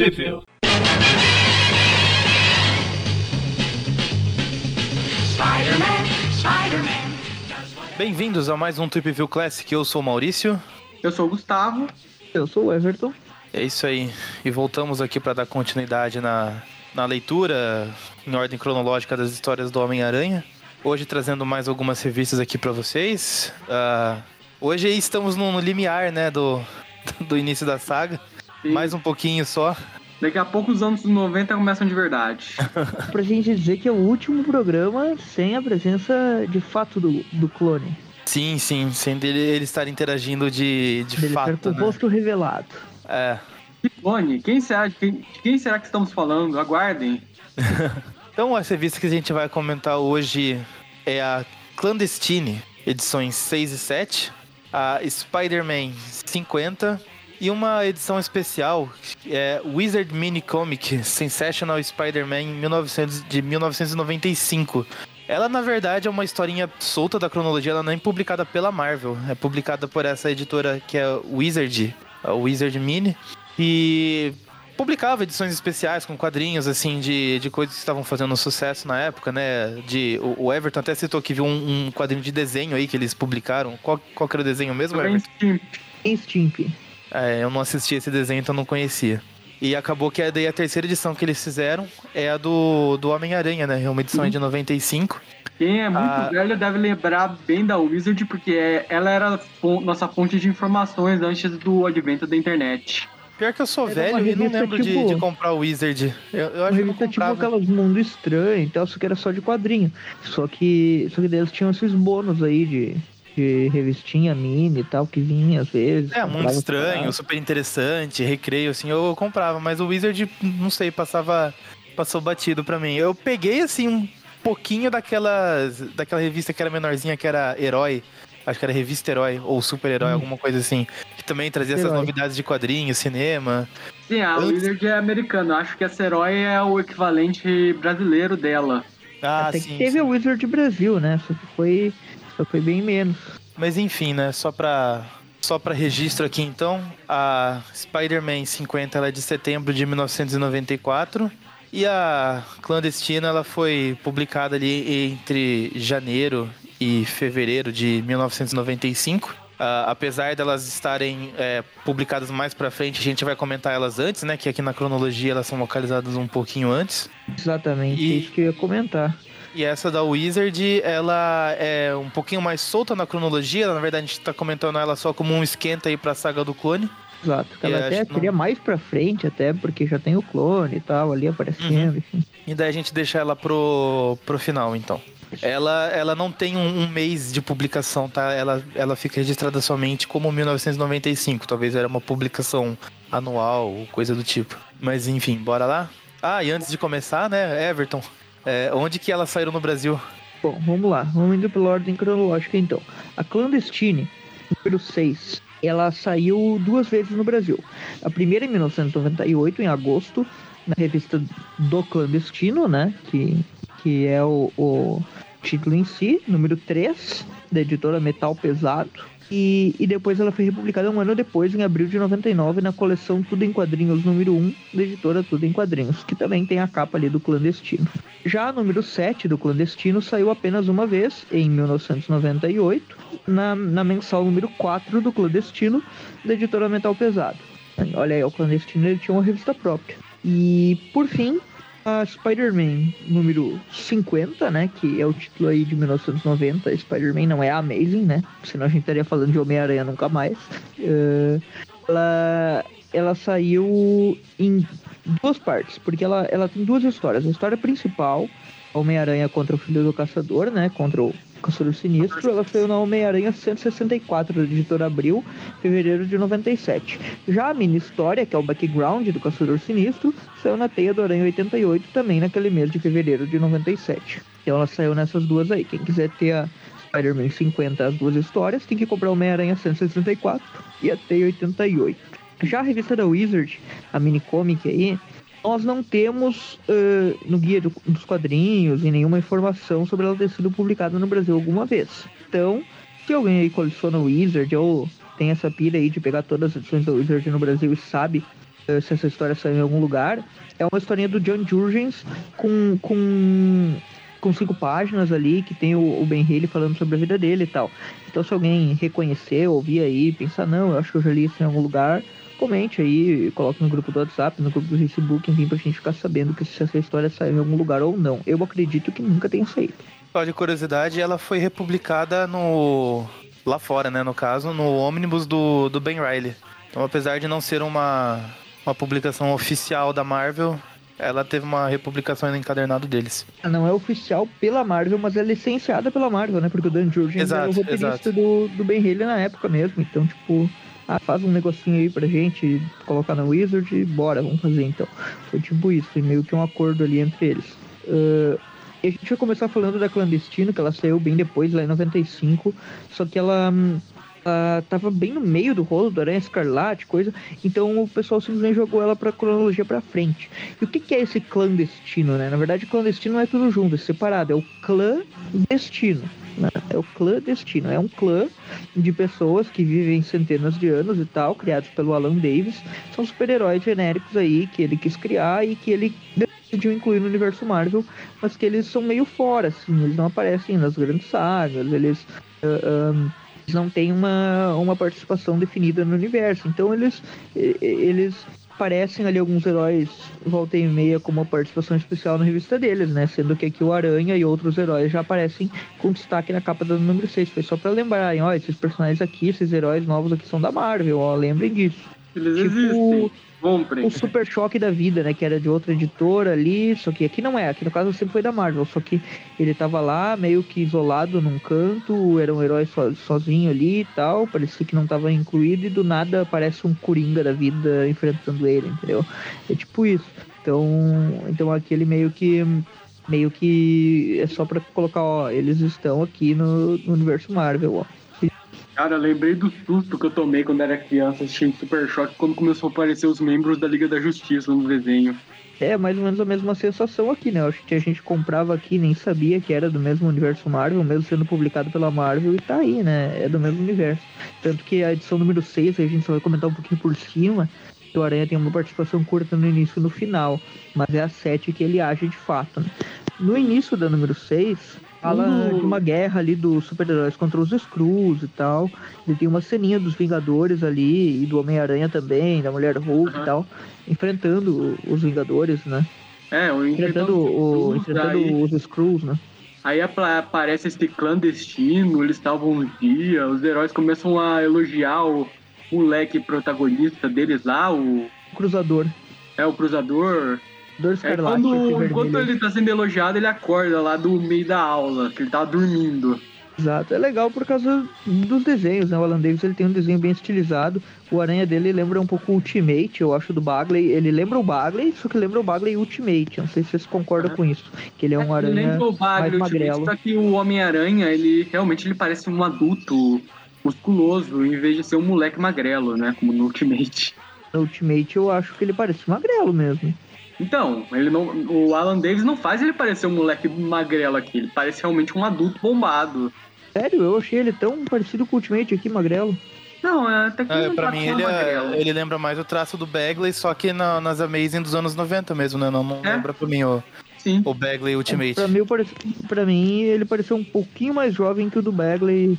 Tripville. Bem-vindos a mais um Trip View Classic. Eu sou o Maurício. Eu sou o Gustavo. Eu sou o Everton. É isso aí. E voltamos aqui para dar continuidade na, na leitura em ordem cronológica das histórias do Homem-Aranha. Hoje trazendo mais algumas revistas aqui para vocês. Uh, hoje estamos no, no limiar, né, do, do início da saga. Sim. Mais um pouquinho só. Daqui a pouco os anos 90 começam de verdade. Pra gente dizer que é o último programa sem a presença de fato do, do clone. Sim, sim, sem dele ele estar interagindo de, de Dele fato. ser com o né? rosto revelado. É. Clone, quem será, de quem, de quem será que estamos falando? Aguardem. Então, a revista que a gente vai comentar hoje é a Clandestine, edições 6 e 7, a Spider-Man 50 e uma edição especial, é Wizard Mini Comic Sensational Spider-Man 1900 de 1995. Ela, na verdade, é uma historinha solta da cronologia, ela não é publicada pela Marvel, é publicada por essa editora que é Wizard, a Wizard Mini, e publicava edições especiais com quadrinhos, assim, de, de coisas que estavam fazendo sucesso na época, né? De, o, o Everton até citou que viu um, um quadrinho de desenho aí que eles publicaram. Qual, qual que era o desenho mesmo, Everton? Stimp. Instimp. É, eu não assisti esse desenho, então não conhecia. E acabou que a, daí a terceira edição que eles fizeram é a do, do Homem-Aranha, né? É uma edição aí de 95. Quem é muito Ah. velho deve lembrar bem da Wizard, porque é- ela era a nossa fonte de informações antes do advento da internet. Pior que eu sou Era velho uma e não lembro de, tipo- de comprar o Wizard. Eu, eu acho que eu tipo aquelas Mundo Estranho e tal, só que era só de quadrinho. Só que, só que daí eles tinham esses bônus aí de, de revistinha mini e tal, que vinha às vezes. É, Mundo comprava Estranho, super interessante, recreio, assim, eu comprava, mas o Wizard, não sei, passava. Passou batido pra mim. Eu peguei, assim, um pouquinho daquelas. daquela revista que era menorzinha, que era Herói. Acho que era Revista Herói, ou Super Herói, alguma coisa assim. Que também trazia essas Herói. novidades de quadrinhos, cinema. Sim, a Antes- Wizard é americana. Acho que essa herói é o equivalente brasileiro dela. Ah, Até sim. que teve sim. o Wizard Brasil, né? Só que foi, só foi bem menos. Mas enfim, né? Só pra, só pra registro aqui então, a Spider-Man 50 ela é de setembro de 1994 e a Clandestina ela foi publicada ali entre janeiro e fevereiro de 1995. Ah, apesar delas estarem é, publicadas mais pra frente, a gente vai comentar elas antes, né? Que aqui na cronologia elas são localizadas um pouquinho antes. Exatamente, E- isso que eu ia comentar. E essa da Wizard, ela é um pouquinho mais solta na cronologia. Na verdade, a gente tá comentando ela só como um esquenta aí pra saga do clone. Exato. E Ela acho até que não- mais pra frente, até porque já tem o clone e tal ali aparecendo, enfim. E daí a gente deixa ela pro, pro final, então. Ela, ela não tem um, um mês de publicação, tá? Ela, ela fica registrada somente como 1995. Talvez era uma publicação anual ou coisa do tipo. Mas enfim, bora lá? Ah, e antes de começar, né, Everton, é, onde que elas saíram no Brasil? Bom, vamos lá. Vamos indo pela ordem cronológica então. A Clandestine, número 6, ela saiu duas vezes no Brasil. A primeira em 1998, em agosto, na revista do Clandestino, né? Que, que é o, o título em si, número 3, da editora Metal Pesado. E, e depois ela foi republicada um ano depois, em abril de 99, na coleção Tudo em Quadrinhos número 1, da editora Tudo em Quadrinhos, que também tem a capa ali do Clandestino. Já a número 7 do Clandestino saiu apenas uma vez, em 1998, na, na mensal número 4 do Clandestino, da editora Metal Pesado. Olha aí, o Clandestino ele tinha uma revista própria. E, por fim, Spider-Man número 50, né? Que é o título aí de 1990. Spider-Man não é a Amazing, né? Senão a gente estaria falando de Homem-Aranha nunca mais. Eh, ela, ela saiu em duas partes, porque ela, ela tem duas histórias. A história principal, Homem-Aranha contra o Filho do Caçador, né? Contra o Caçador Sinistro, ela saiu na Homem-Aranha 164 da editora Abril, fevereiro de 97. Já a mini história, que é o background do Caçador Sinistro, saiu na Teia do Aranha 88, também naquele mês de fevereiro de 97. Então ela saiu nessas duas aí. Quem quiser ter a Spider-Man 50, as duas histórias, tem que comprar Homem-Aranha 164 e a Teia 88. Já a revista da Wizard, a mini comic aí, nós não temos uh, no guia do, dos quadrinhos e nenhuma informação sobre ela ter sido publicada no Brasil alguma vez. Então, se alguém aí coleciona o Wizard ou tem essa pira aí de pegar todas as edições da Wizard no Brasil e sabe eh, se essa história saiu em algum lugar. É uma historinha do John Jurgens com, com, com cinco páginas ali, que tem o, o Ben Haley falando sobre a vida dele e tal. Então se alguém reconhecer, ouvir aí, pensar, não, eu acho que eu já li isso em algum lugar, comente aí, coloque no grupo do WhatsApp, no grupo do Facebook, enfim, pra gente ficar sabendo que se essa história saiu em algum lugar ou não. Eu acredito que nunca tenha saído. Só de curiosidade, ela foi republicada no. lá fora, né? No caso, no ônibus do, do Ben Riley. Então, apesar de não ser uma, uma publicação oficial da Marvel, ela teve uma republicação no encadernado deles. Não é oficial pela Marvel, mas é licenciada pela Marvel, né? Porque o Dan Jurgens era o roteirista exato. do, do Ben Haley na época mesmo. Então, tipo, ah, faz um negocinho aí pra gente colocar na Wizard e bora, vamos fazer então. Foi tipo isso, foi meio que um acordo ali entre eles. Ah, e a gente vai começar falando da Clandestino, que ela saiu bem depois, lá em 95. Só que ela, hum, ela tava bem no meio do rolo do Aranha Escarlate, coisa. Então o pessoal simplesmente jogou ela pra cronologia pra frente. E o que, que é esse clandestino, né? Na verdade, clandestino não é tudo junto, é separado. É o clã destino. Né? É o clã destino. É um clã de pessoas que vivem centenas de anos e tal, criados pelo Alan Davis. São super-heróis genéricos aí que ele quis criar e que ele decidiu incluir no universo Marvel, mas que eles são meio fora, assim, eles não aparecem nas grandes sagas, eles, ah, ah, eles não têm uma, uma participação definida no universo, então eles, eles aparecem ali alguns heróis volta e meia com uma participação especial na revista deles, né, sendo que aqui o Aranha e outros heróis já aparecem com destaque na capa do número 6, foi só pra lembrarem, ó, esses personagens aqui, esses heróis novos aqui são da Marvel, ó, lembrem disso. Eles Tipo, existem. Comprem. o Super Choque da Vida, né? Que era de outra editora ali, só que aqui não é, aqui no caso sempre foi da Marvel, só que ele tava lá meio que isolado num canto, era um herói so- sozinho ali e tal, parecia que não tava incluído e do nada aparece um Coringa da vida enfrentando ele, entendeu? É tipo isso. Então, então aquele meio que meio que é só pra colocar, ó, eles estão aqui no, no universo Marvel, ó. Cara, eu lembrei do susto que eu tomei quando era criança assistindo Super Choque quando começou a aparecer os membros da Liga da Justiça no desenho. É mais ou menos a mesma sensação aqui, né? Acho que a gente comprava aqui nem sabia que era do mesmo universo Marvel, mesmo sendo publicado pela Marvel, e tá aí, né? É do mesmo universo. Tanto que a edição número 6, a gente só vai comentar um pouquinho por cima, que o Aranha tem uma participação curta no início e no final, mas é a 7 que ele age de fato, né? No início da número 6, fala Uh. de uma guerra ali dos super-heróis contra os Skrulls e tal. Ele tem uma ceninha dos Vingadores ali, e do Homem-Aranha também, da Mulher Hulk Aham. e tal, enfrentando os Vingadores, né? É, o Enfrentando, o, enfrentando aí, os Skrulls, né? aí apa- aparece esse clandestino, eles estavam um dia, os heróis começam a elogiar o moleque protagonista deles lá, o. O Cruzador. É o cruzador. Dor É Escarlate. quando, esse enquanto ele tá sendo elogiado, ele acorda lá do meio da aula, que ele tava dormindo. Exato. É legal por causa dos desenhos, né? O Alan Davis ele tem um desenho bem estilizado. O aranha dele lembra um pouco o Ultimate, eu acho, do Bagley. Ele lembra o Bagley, só que lembra o Bagley Ultimate. Eu Não sei se vocês concordam Aham. com isso. Que ele é um Ele aranha lembra o Bagre, mais magrelo. só que o Homem-Aranha, ele realmente ele parece um adulto musculoso, em vez de ser um moleque magrelo, né? Como no Ultimate. No Ultimate eu acho que ele parece magrelo mesmo. Então, ele não, o Alan Davis não faz ele parecer um moleque magrelo aqui, ele parece realmente um adulto bombado. Sério, eu achei ele tão parecido com o Ultimate aqui, magrelo. Não, é até que É, não pra tá mim, ele, magrelo. é, ele lembra mais o traço do Bagley, só que na- nas Amazing dos anos 90 mesmo, né? Não, não É. lembra pra mim o, Sim. o Bagley Ultimate. Pra mim, pra mim, ele pareceu um pouquinho mais jovem que o do Bagley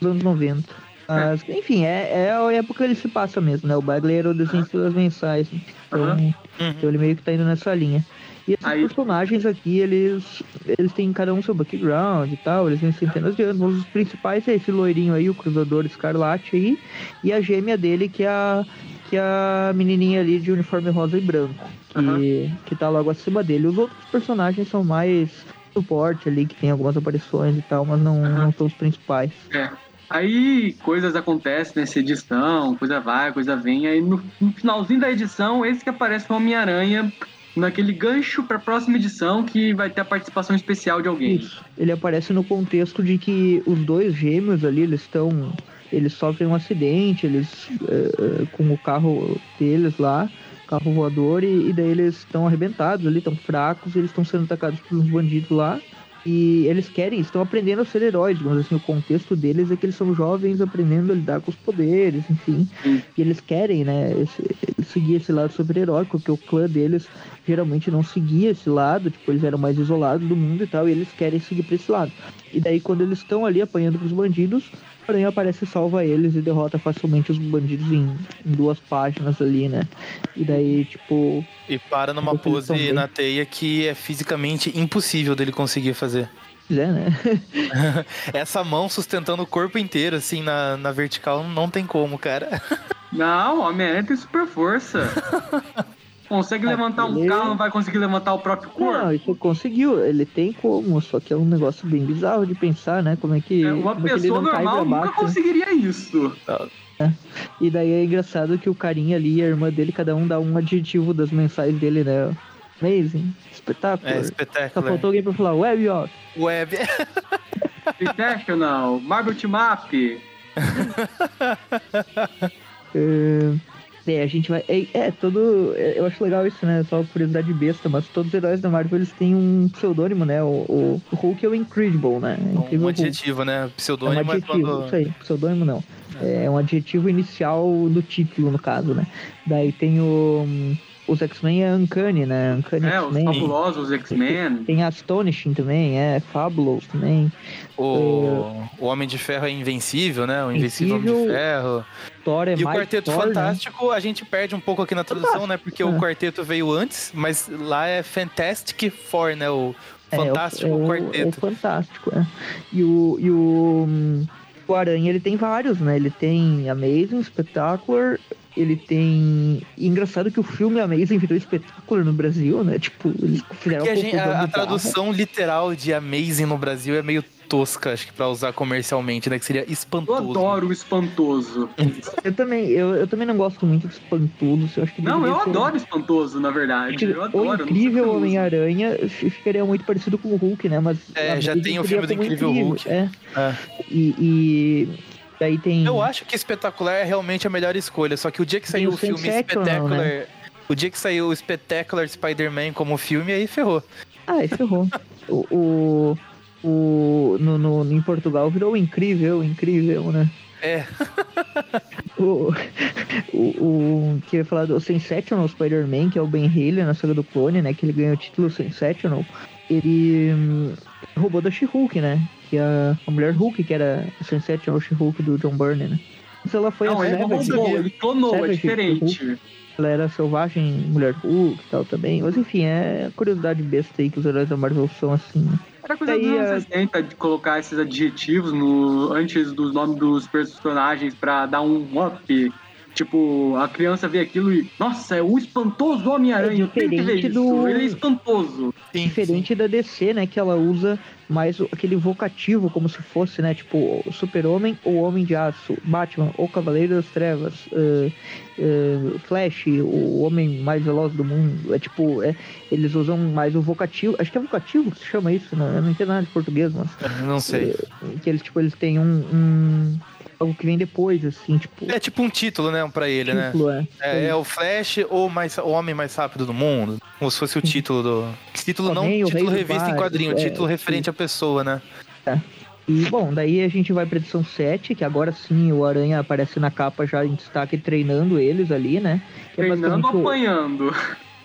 dos anos 90. Mas, enfim, é, é a época que ele se passa mesmo, né? O Bagley era o desenho das mensais. né? Então. Uhum. então ele meio que tá indo nessa linha. E esses Aí- personagens aqui, eles, eles têm cada um seu background e tal, eles têm centenas de anos. Mas os principais é esse loirinho aí, o Cruzador Escarlate aí, e a gêmea dele, que é a, que é a menininha ali de uniforme rosa e branco, que, Aham. que tá logo acima dele. Os outros personagens são mais suporte ali, que tem algumas aparições e tal, mas não, Aham. não são os principais. É. Aí coisas acontecem nessa edição, coisa vai, coisa vem. Aí no, no finalzinho da edição, esse que aparece o Homem-Aranha naquele gancho pra próxima edição que vai ter a participação especial de alguém. Isso. Ele aparece no contexto de que os dois gêmeos ali, eles estão. Eles sofrem um acidente, eles. eh, com o carro deles lá, carro voador, e, e daí eles estão arrebentados ali, estão fracos, eles estão sendo atacados por uns bandidos lá. E eles querem, estão aprendendo a ser heróis, digamos assim, o contexto deles é que eles são jovens aprendendo a lidar com os poderes, enfim. E eles querem, né? esse- seguir esse lado super-heróico, porque o clã deles geralmente não seguia esse lado, tipo, eles eram mais isolados do mundo e tal, e eles querem seguir pra esse lado. E daí, quando eles estão ali apanhando pros bandidos, o Aranha aparece e salva eles e derrota facilmente os bandidos em, em duas páginas ali, né? E daí, tipo. E para numa pose bem. na teia que é fisicamente impossível dele conseguir fazer. É, né? Essa mão sustentando o corpo inteiro, assim, na, na vertical, não tem como, cara. Não, Homem-Aranha tem super força. Consegue Ah, levantar um carro, não vai conseguir levantar o próprio corpo. Não, isso conseguiu, ele tem como, só que é um negócio bem bizarro de pensar, né? Como é que. É, Uma como é que ele pessoa normal nunca né? conseguiria isso. E daí é engraçado que o carinha ali e a irmã dele, cada um dá um adjetivo das mensais dele, né? Amazing, espetáculo. É Só espetáculo. faltou alguém pra falar web off. Web. Sensational, Marvel Team Up. É, é, a gente vai. É, é, todo. é, eu acho legal isso, né? Só curiosidade besta, mas todos os heróis da Marvel eles têm um pseudônimo, né? O, o, o Hulk é o Incredible, né? É Um adjetivo, né? É um Pseudônimo é adjetivo, quando. isso aí, pseudônimo não. É um adjetivo inicial do título, no caso, né? Daí tem o. Os X-Men é Uncanny, né? Uncanny É, os fabulosos X-Men. Tem Astonishing também, é, Fabulous também. O, o Homem de Ferro é invencível, né? O Invencível Homem de Invencível, Ferro. Thor é E o Quarteto Thor, né? Fantástico a gente perde um pouco aqui na tradução, né? Porque É. o Quarteto veio antes, mas lá é Fantastic Four, né? O É, é Fantástico é o, Quarteto. É o Fantástico, é. E o, e o, hum, o Aranha, ele tem vários, né? Ele tem Amazing, Spectacular, ele tem... E engraçado que o filme Amazing virou Spectacular no Brasil, né? Tipo, eles fizeram Porque a, gente- a- a tradução literal de Amazing no Brasil é meio tosca, acho que pra usar comercialmente, né? Que seria Eu espantoso. adoro o espantoso. Eu também, eu, eu também não gosto muito de espantudos, eu acho que Não, eu ser- adoro espantoso, na verdade. Eu o adoro. eu não sei incrível. Homem-Aranha ficaria muito parecido com o Hulk, né? Mas É, já tem o filme do como Incrível Hulk. É. É. E, e daí tem. Eu acho que Espetacular é realmente a melhor escolha, só que o dia que saiu o o filme Sensational, Spectacular. né? O dia que saiu o Spectacular Spider-Man como filme, aí ferrou. Ah, aí ferrou. o, o, o no, no, em Portugal virou incrível, incrível, né? É, O, o, o queria falar do Sensational Spider-Man, que é o Ben Haley na saga do clone, né? Que ele ganhou o título Sensational. Ele hum, roubou da She-Hulk, né? Que é a, a mulher Hulk, que era a Sensational She-Hulk do John Byrne, né? Mas ela foi Não, a ele Savage, roubou, ele clonou, é diferente. ela era selvagem mulher Hulk e tal também. Mas enfim, é curiosidade besta aí que os heróis da Marvel são assim, né? Era coisa Aí, dos anos 60 de colocar esses adjetivos no, antes dos nomes dos personagens pra dar um up. Tipo, a criança vê aquilo e, nossa, é o espantoso Homem-Aranha, É eu tenho que ver diferente isso. do- Ele é espantoso. sim, Diferente da DC, né? Que ela usa mais o- aquele vocativo, como se fosse, né? Tipo, Super-Homem ou Homem de Aço, Batman ou Cavaleiro das Trevas, eh, eh, Flash, o homem mais veloz do mundo. É tipo, é, eles usam mais o vocativo. Acho que é vocativo que se chama isso, né? Eu não entendo nada de português, mas. Não sei. Que eles, tipo, eles têm um. um- algo que vem depois, assim, tipo. É tipo um título, né, pra ele, né? título, é. É, é o Flash ou mais, o homem mais rápido do mundo. Como se fosse o título do. Título não o título Rei do revista em quadrinho, é, título referente à pessoa, né? E, bom, daí a gente vai pra edição 7, que agora sim o Aranha aparece na capa já em destaque treinando eles ali, né? Que é Treinando, basicamente o- apanhando.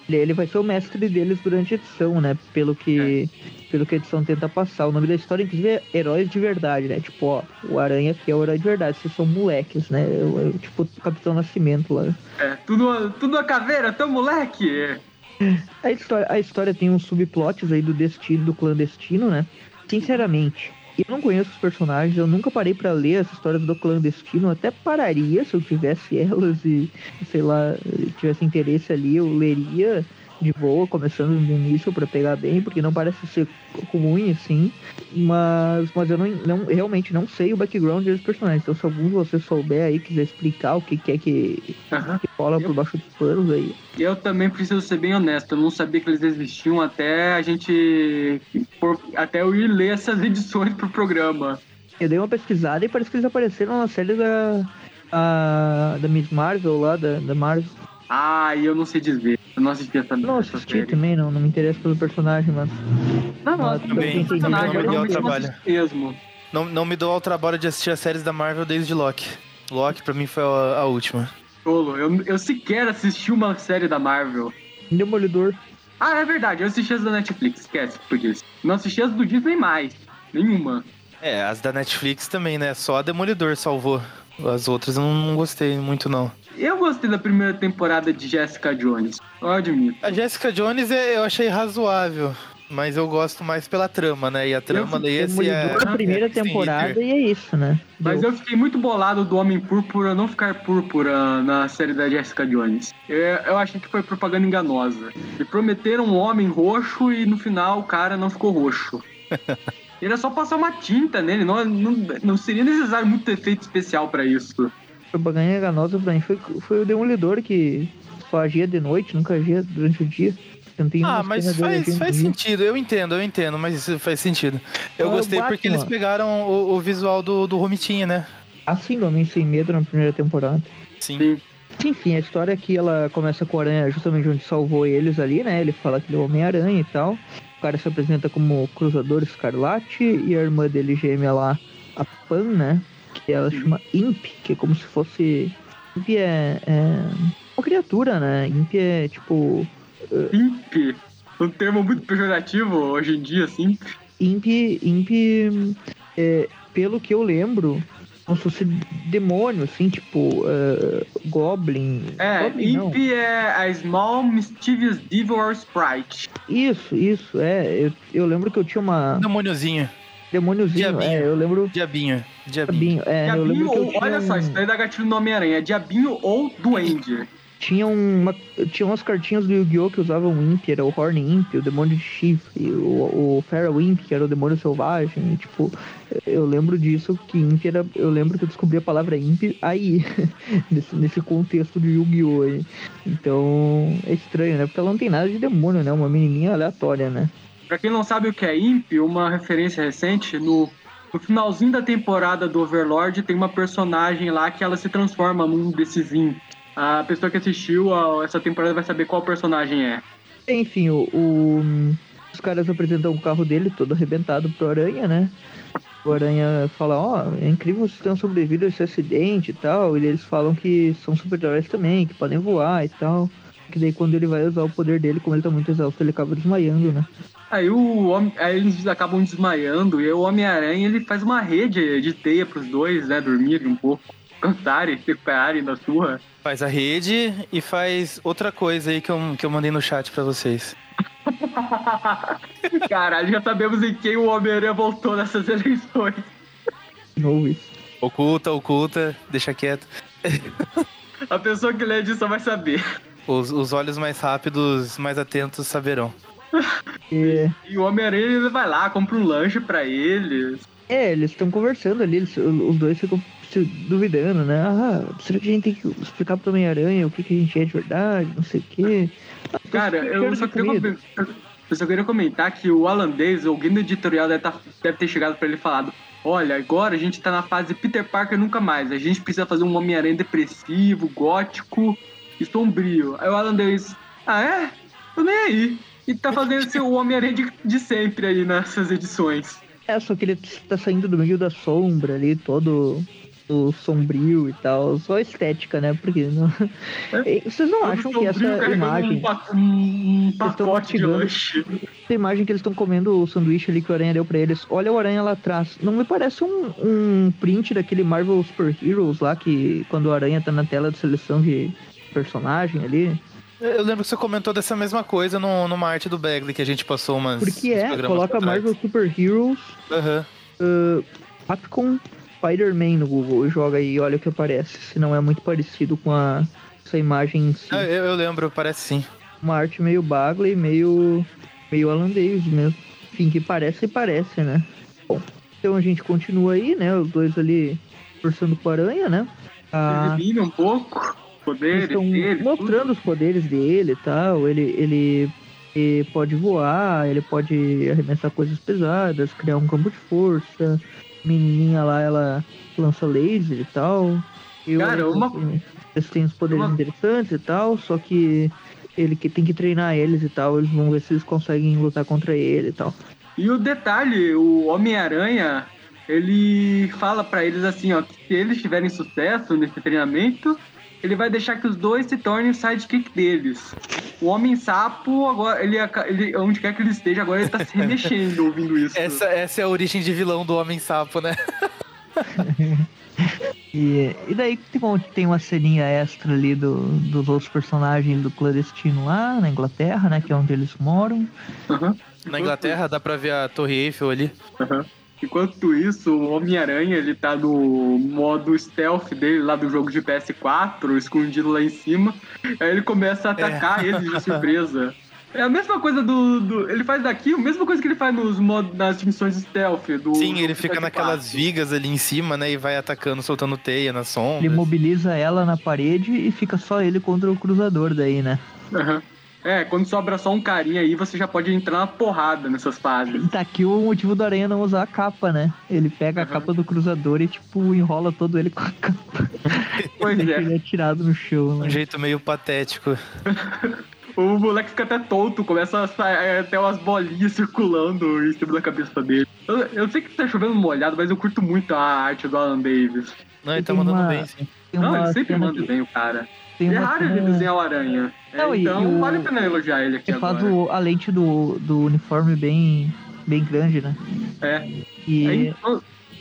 ele, ele vai ser o mestre deles durante a edição, né? Pelo que, pelo que a edição tenta passar. O nome da história, inclusive, é Heróis de Verdade, né? Tipo, ó, o Aranha aqui é o herói de verdade, vocês são moleques, né? Eu- eu- tipo o Capitão Nascimento lá. É, tudo, tudo a caveira, tão moleque. A história, a história tem uns subplots aí do destino, do clandestino, né? Sinceramente, eu não conheço os personagens, eu nunca parei pra ler as histórias do clandestino, até pararia se eu tivesse elas e, sei lá, tivesse interesse ali, eu leria de boa, começando no início pra pegar bem, porque não parece ser ruim assim, mas, mas eu não, não- realmente não sei o background dos personagens, então se algum de vocês souber aí, quiser explicar o que, que é que, Aham. que rola por baixo dos panos aí, Eu também preciso ser bem honesto, eu não sabia que eles existiam até a gente. por- até eu ir ler essas edições pro programa. Eu dei uma pesquisada e parece que eles apareceram na série da. a- da Miss Marvel lá, da, da Marvel. Ah, e eu não sei dizer. Eu não assisti essa, Não essa assisti série. também, não, não me interessa pelo personagem, mas. Não, não, Ah, também, o personagem, também eu não me não trabalho. mesmo. Não, não me dou ao trabalho de assistir as séries da Marvel desde Loki. Loki, pra mim, foi a, a última. tolo. Eu, eu sequer assisti uma série da Marvel. Demolidor. Ah, é verdade, eu assisti as da Netflix, esquece por isso. Não assisti as do Disney mais. Nenhuma. É, as da Netflix também, né? Só a Demolidor salvou. As outras eu não, gostei muito, não. Eu gostei da primeira temporada de Jessica Jones. Eu admito. A Jessica Jones é- eu achei razoável. Mas eu gosto mais pela trama, né? E a trama desse é. A primeira é temporada Hitler. e é isso, né? Mas Deu. eu fiquei muito bolado do Homem Púrpura não ficar púrpura na série da Jessica Jones. Eu, eu achei que foi propaganda enganosa. E prometeram um homem roxo e no final o cara não ficou roxo. Era só passar uma tinta nele, não, não, não seria necessário muito efeito especial pra isso. propaganda enganosa pra mim foi, foi o Demolidor que só agia de noite, nunca agia durante o dia. Ah, mas faz, faz sentido, eu entendo, eu entendo, mas isso faz sentido. Eu Ah, gostei porque eles Batman. pegaram o, o visual do, do Romitinha, né? Assim, do Homem Sem Medo na primeira temporada. Sim. Sim. Enfim, a história aqui ela começa com o Aranha justamente onde salvou eles ali, né? Ele fala que ele é o Homem-Aranha e tal. O cara se apresenta como Cruzador Escarlate e a irmã dele gêmea lá, a Pan, né? Que ela chama Imp, que é como se fosse. Imp é, é uma criatura, né? Imp é tipo. Imp. Um termo muito pejorativo hoje em dia, assim. Imp. Imp. é, pelo que eu lembro, como se fosse demônio, assim, tipo. é, Goblin. É, Goblin. Imp é a Small Mischievous Devil or Sprite. Isso, isso, é. Eu, eu lembro que eu tinha uma. Demôniozinho. Demôniozinho, Diabinho. é, eu lembro. Diabinho. Diabinho. Diabinho, é, eu lembro Diabinho que eu ou. tinha, Olha só, isso daí dá gatilho no Homem-Aranha. É Diabinho ou Duende. Tinha uma. Tinha umas cartinhas do Yu-Gi-Oh! que usavam o Imp, era o Horn Imp, o demônio de chifre, o, o Feral Imp, que era o demônio selvagem, e, tipo, eu lembro disso, que Imp era. Eu lembro que eu descobri a palavra Imp aí, nesse, nesse contexto de Yu-Gi-Oh! Então, é estranho, né? Porque ela não tem nada de demônio, né? Uma menininha aleatória, né? Pra quem não sabe o que é Imp, uma referência recente, no, no finalzinho da temporada do Overlord tem uma personagem lá que ela se transforma num desses Imp. A pessoa que assistiu a- essa temporada vai saber qual personagem é. Enfim, o, o- os caras apresentam o carro dele todo arrebentado pro Aranha, né? O Aranha fala, ó, é incrível vocês tenham sobrevivido a esse acidente e tal. E eles falam que são super-heróis também, que podem voar e tal. Que daí quando ele vai usar o poder dele, como ele tá muito exausto, ele acaba desmaiando, né? Aí, o, Hom- aí eles acabam desmaiando e o Homem-Aranha ele faz uma rede de teia pros dois, né? Dormirem um pouco, cantarem, se recuperarem da surra. Faz a rede e faz outra coisa aí que eu, que eu mandei no chat pra vocês. Caralho, já sabemos em quem o Homem-Aranha voltou nessas eleições. De novo isso. Oculta, oculta, deixa quieto. A pessoa que lê edição vai saber. Os, os olhos mais rápidos, mais atentos saberão. É, E o Homem-Aranha vai lá, compra um lanche pra eles. é, eles estão conversando ali, eles- os dois ficam se duvidando, né? Ah, será que a gente tem que explicar pro Homem-Aranha o que, que a gente é de verdade, não sei o quê. Ah, Cara, eu só, queria, eu só queria comentar que o Davis, alguém do editorial deve, tá- deve ter chegado pra ele e falado: Olha, agora a gente tá na fase Peter Parker nunca mais. A gente precisa fazer um Homem-Aranha depressivo, gótico e sombrio. Aí o Alan Davis, ah é? Tô nem aí. E tá fazendo o Homem-Aranha de, de sempre aí nessas edições. É, só que ele tá saindo do meio da sombra ali, todo, todo sombrio e tal. Só estética, né? Porque não... E Vocês não acham que essa imagem, Um, um pacote lanche. essa imagem que eles estão comendo o sanduíche ali que o Aranha deu pra eles, olha o Aranha lá atrás. Não me parece um, um print daquele Marvel Super Heroes lá que quando o Aranha tá na tela de seleção de personagem ali? Eu lembro que você comentou dessa mesma coisa no, numa arte do Bagley que a gente passou umas. Porque é, coloca. Marvel Super Heroes Aham. Capcom Spider-Man no Google e joga aí e olha o que aparece. Se não é muito parecido com a, essa imagem em si. Ah, eu, eu lembro, parece sim. Uma arte meio Bagley, meio, meio Alan Davis mesmo. Enfim, que parece e parece, né? Bom, então a gente continua aí, né? Os dois ali forçando com a aranha, né? Ah, Exibindo um pouco eles poderes estão dele. mostrando os poderes dele e tal. Ele, ele, ele pode voar, ele pode arremessar coisas pesadas, criar um campo de força. Menininha lá, ela lança laser e tal. E o Cara, uma-. Eles têm os poderes uma- interessantes e tal, só que ele que tem que treinar eles e tal. Eles vão ver se eles conseguem lutar contra ele e tal. E o detalhe, o Homem-Aranha, ele fala pra eles assim, ó, que se eles tiverem sucesso nesse treinamento, ele vai deixar que os dois se tornem o sidekick deles. O Homem-Sapo, agora, ele, ele, onde quer que ele esteja, agora ele tá se remexendo ouvindo isso. Essa, essa é a origem de vilão do Homem-Sapo, né? e, e daí tem, tem uma ceninha extra ali do, dos outros personagens do clandestino lá na Inglaterra, né? Que é onde eles moram. Uhum. Na Inglaterra dá pra ver a Torre Eiffel ali. Uhum. Enquanto isso, o Homem-Aranha, ele tá no modo stealth dele lá do jogo de PS4, escondido lá em cima. Aí ele começa a atacar é. eles de surpresa. É a mesma coisa do, do, Ele faz daqui, a mesma coisa que ele faz nos mod, nas missões stealth do. Sim, ele fica naquelas vigas ali em cima, né? E vai atacando, soltando teia na sombra. Ele mobiliza ela na parede e fica só ele contra o cruzador daí, né? Aham. Uhum. É, quando sobra só um carinha aí, você já pode entrar na porrada nessas fases. Tá aqui o motivo do Aranha não usar a capa, né? Ele pega uhum. a capa do cruzador e, tipo, enrola todo ele com a capa. Pois é. Ele é tirado no chão, né? Um jeito meio patético. o moleque fica até tonto, começa a sair até umas bolinhas circulando em cima da cabeça dele. Eu, eu sei que tá chovendo molhado, mas eu curto muito a arte do Alan Davis. Não, ele tá mandando uma... bem, sim. Não, ele sempre manda que... bem, o cara. Tem é raro ele desenhar o Aranha. Não, é, então e, vale a pena elogiar ele aqui ele agora. faz o, a lente do, do uniforme bem, bem grande, né? É. E, Aí,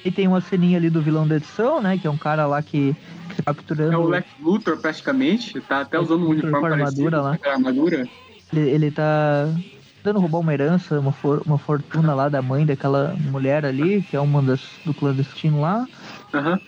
e tem uma ceninha ali do vilão da edição, né? Que é um cara lá que, que tá capturando... É o Lex Luthor, praticamente. Tá até usando um uniforme com armadura lá. armadura. Ele, ele tá tentando roubar uma herança, uma, for, uma fortuna lá da mãe daquela mulher ali, que é uma das do clandestino lá. Uhum.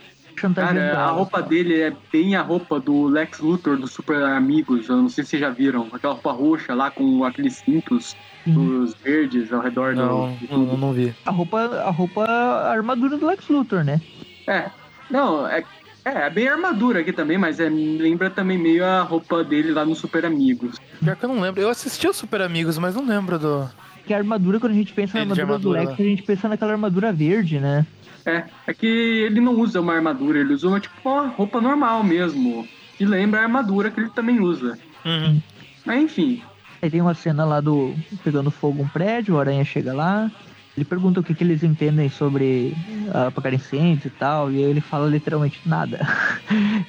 Cara, a roupa dele é bem a roupa do Lex Luthor do Super Amigos. Eu não sei se vocês já viram. Aquela roupa roxa lá com aqueles cintos os verdes ao redor não, do. Não, não vi. A roupa, a roupa, a armadura do Lex Luthor, né? É. Não, é, é, é bem armadura aqui também, mas é, lembra também meio a roupa dele lá no Super Amigos. Pior que eu não lembro. Eu assisti o Super Amigos, mas não lembro do. Que a armadura, quando a gente pensa na armadura, armadura, do Lex, a gente pensa naquela armadura verde, né? É, é que ele não usa uma armadura, ele usa uma tipo uma roupa normal mesmo. Que lembra a armadura que ele também usa. Uhum. Mas enfim. Aí tem uma cena lá do pegando fogo um prédio, o Aranha chega lá. Ele pergunta o que, que eles entendem sobre apagar incêndios e tal, e aí ele fala literalmente nada.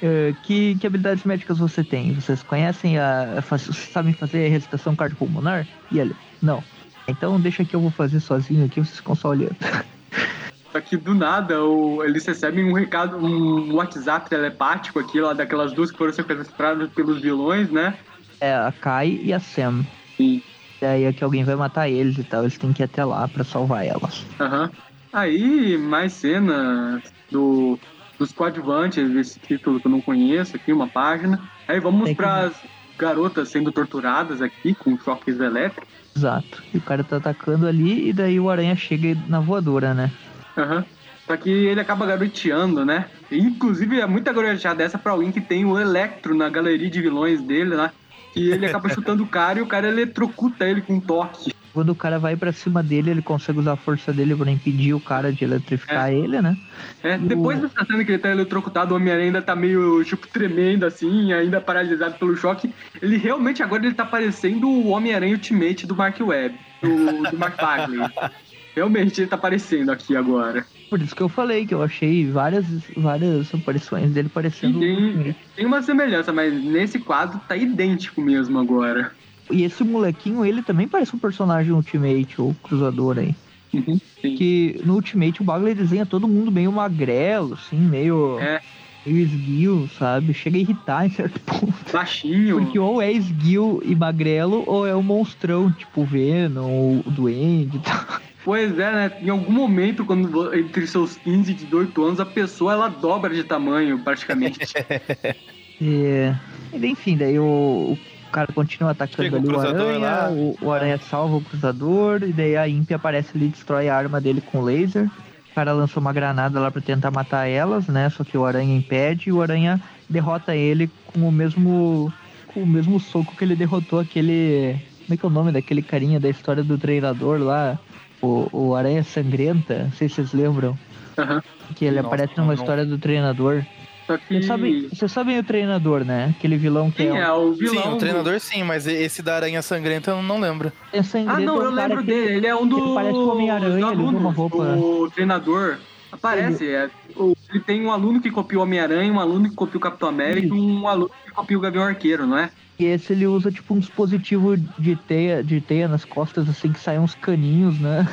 Eh, que, que habilidades médicas você tem? Vocês conhecem a. sabem fazer a recitação cardiopulmonar? E ele, não. Então deixa que eu vou fazer sozinho aqui, vocês ficam só olhando. Só que do nada o, eles recebem um recado, um WhatsApp telepático aqui, lá daquelas duas que foram sequestradas pelos vilões, né? É, a Kai e a Sam. Sim. E aí é que alguém vai matar eles e tal, eles têm que ir até lá pra salvar elas. Aham. Uhum. Aí, mais cenas do, dos coadjuvantes desse título que eu não conheço aqui, uma página. Aí vamos para garotas sendo torturadas aqui com choques elétricos. Exato. E o cara tá atacando ali e daí o aranha chega na voadora, né? Uhum. Só que ele acaba garoteando, né? Inclusive, é muita garoteada dessa pra alguém que tem o Electro na galeria de vilões dele, né? E ele acaba chutando o cara e o cara eletrocuta ele com um toque. Quando o cara vai para cima dele, ele consegue usar a força dele para impedir o cara de eletrificar é. ele, né? É, depois o... dessa cena que ele tá eletrocutado, o Homem-Aranha ainda tá meio, tipo, tremendo, assim, ainda paralisado pelo choque. Ele realmente, agora, ele tá parecendo o Homem-Aranha Ultimate do Mark Webb, do, do Mark Bagley. Realmente ele tá aparecendo aqui agora. Por isso que eu falei que eu achei várias, várias aparições dele parecendo. Tem, tem uma semelhança, mas nesse quadro tá idêntico mesmo agora. E esse molequinho, ele também parece um personagem Ultimate, ou Cruzador aí. Uhum, que no Ultimate o Bagley desenha todo mundo meio magrelo, assim, meio. É. Meio esguio, sabe? Chega a irritar em certo ponto. Baixinho. Porque ou é esguio e magrelo, ou é um monstrão, tipo Venom, ou o Duende e tal. Pois é, né? Em algum momento, quando entre seus 15 e 18 anos, a pessoa ela dobra de tamanho, praticamente. é, enfim, daí o, o cara continua atacando Chega ali o, o aranha, o, o, aranha salva o cruzador, e daí a Imp aparece ali e destrói a arma dele com laser. O cara lançou uma granada lá para tentar matar elas, né? Só que o aranha impede e o aranha derrota ele com o mesmo com o mesmo soco que ele derrotou aquele como é que é o nome daquele carinha da história do treinador lá? O, o Aranha Sangrenta, não sei se vocês lembram. Uhum. Que ele Nossa, aparece numa não. história do treinador. Vocês sabem, sabem o treinador, né? Aquele vilão que sim, é, é o vilão. Sim, o treinador sim, mas esse da Aranha Sangrenta eu não lembro. É sangrento, ah, não, é eu lembro dele. Ele é um dos. Ele parece o Homem-Aranha, ele uma roupa. O treinador. Aparece, é, o- ele tem um aluno que copia o Homem-Aranha, um aluno que copia o Capitão América e um aluno que copia o Gavião Arqueiro, não é? E esse ele usa tipo um dispositivo de teia, de teia nas costas, assim, que saem uns caninhos, né?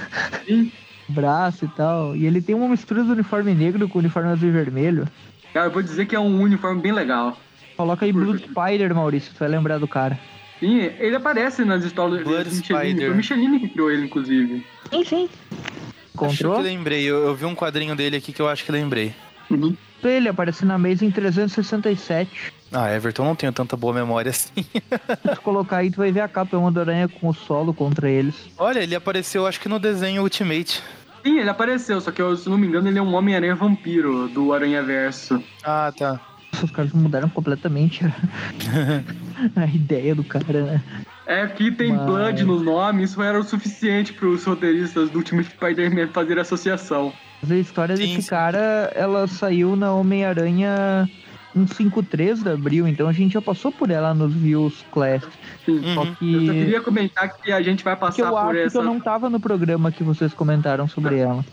Sim. Braço e tal. E ele tem uma mistura do uniforme negro com o uniforme azul e vermelho. Cara, eu vou dizer que é um uniforme bem legal. Coloca aí Blue Spider, Maurício, tu vai lembrar do cara. Sim, ele aparece nas histórias Blood do Michelin. Spider. Foi o Michelin que criou ele, inclusive. Sim, sim. Acho que Encontrou? lembrei. Eu, eu vi um quadrinho dele aqui que eu acho que lembrei. Uhum. Ele aparece na mesa em 367. Ah, Everton, não tenho tanta boa memória assim. Se tu colocar aí, tu vai ver a capa é uma do Aranha com o solo contra eles. Olha, ele apareceu, acho que no desenho Ultimate. Sim, ele apareceu, só que eu, se não me engano ele é um Homem-Aranha vampiro do Aranha Verso. Ah, tá. Os caras mudaram completamente a, a ideia do cara, né? É que tem Mas- Blood no nome, isso era o suficiente para os roteiristas do Ultimate Spider-Man fazer associação. Mas a história Sim, desse sim. cara, ela saiu na Homem-Aranha 153 de abril, então a gente já passou por ela nos views Class. Sim. Só Uhum. Eu só que, queria comentar que a gente vai que passar eu por acho que essa. eu não tava no programa que vocês comentaram sobre ela.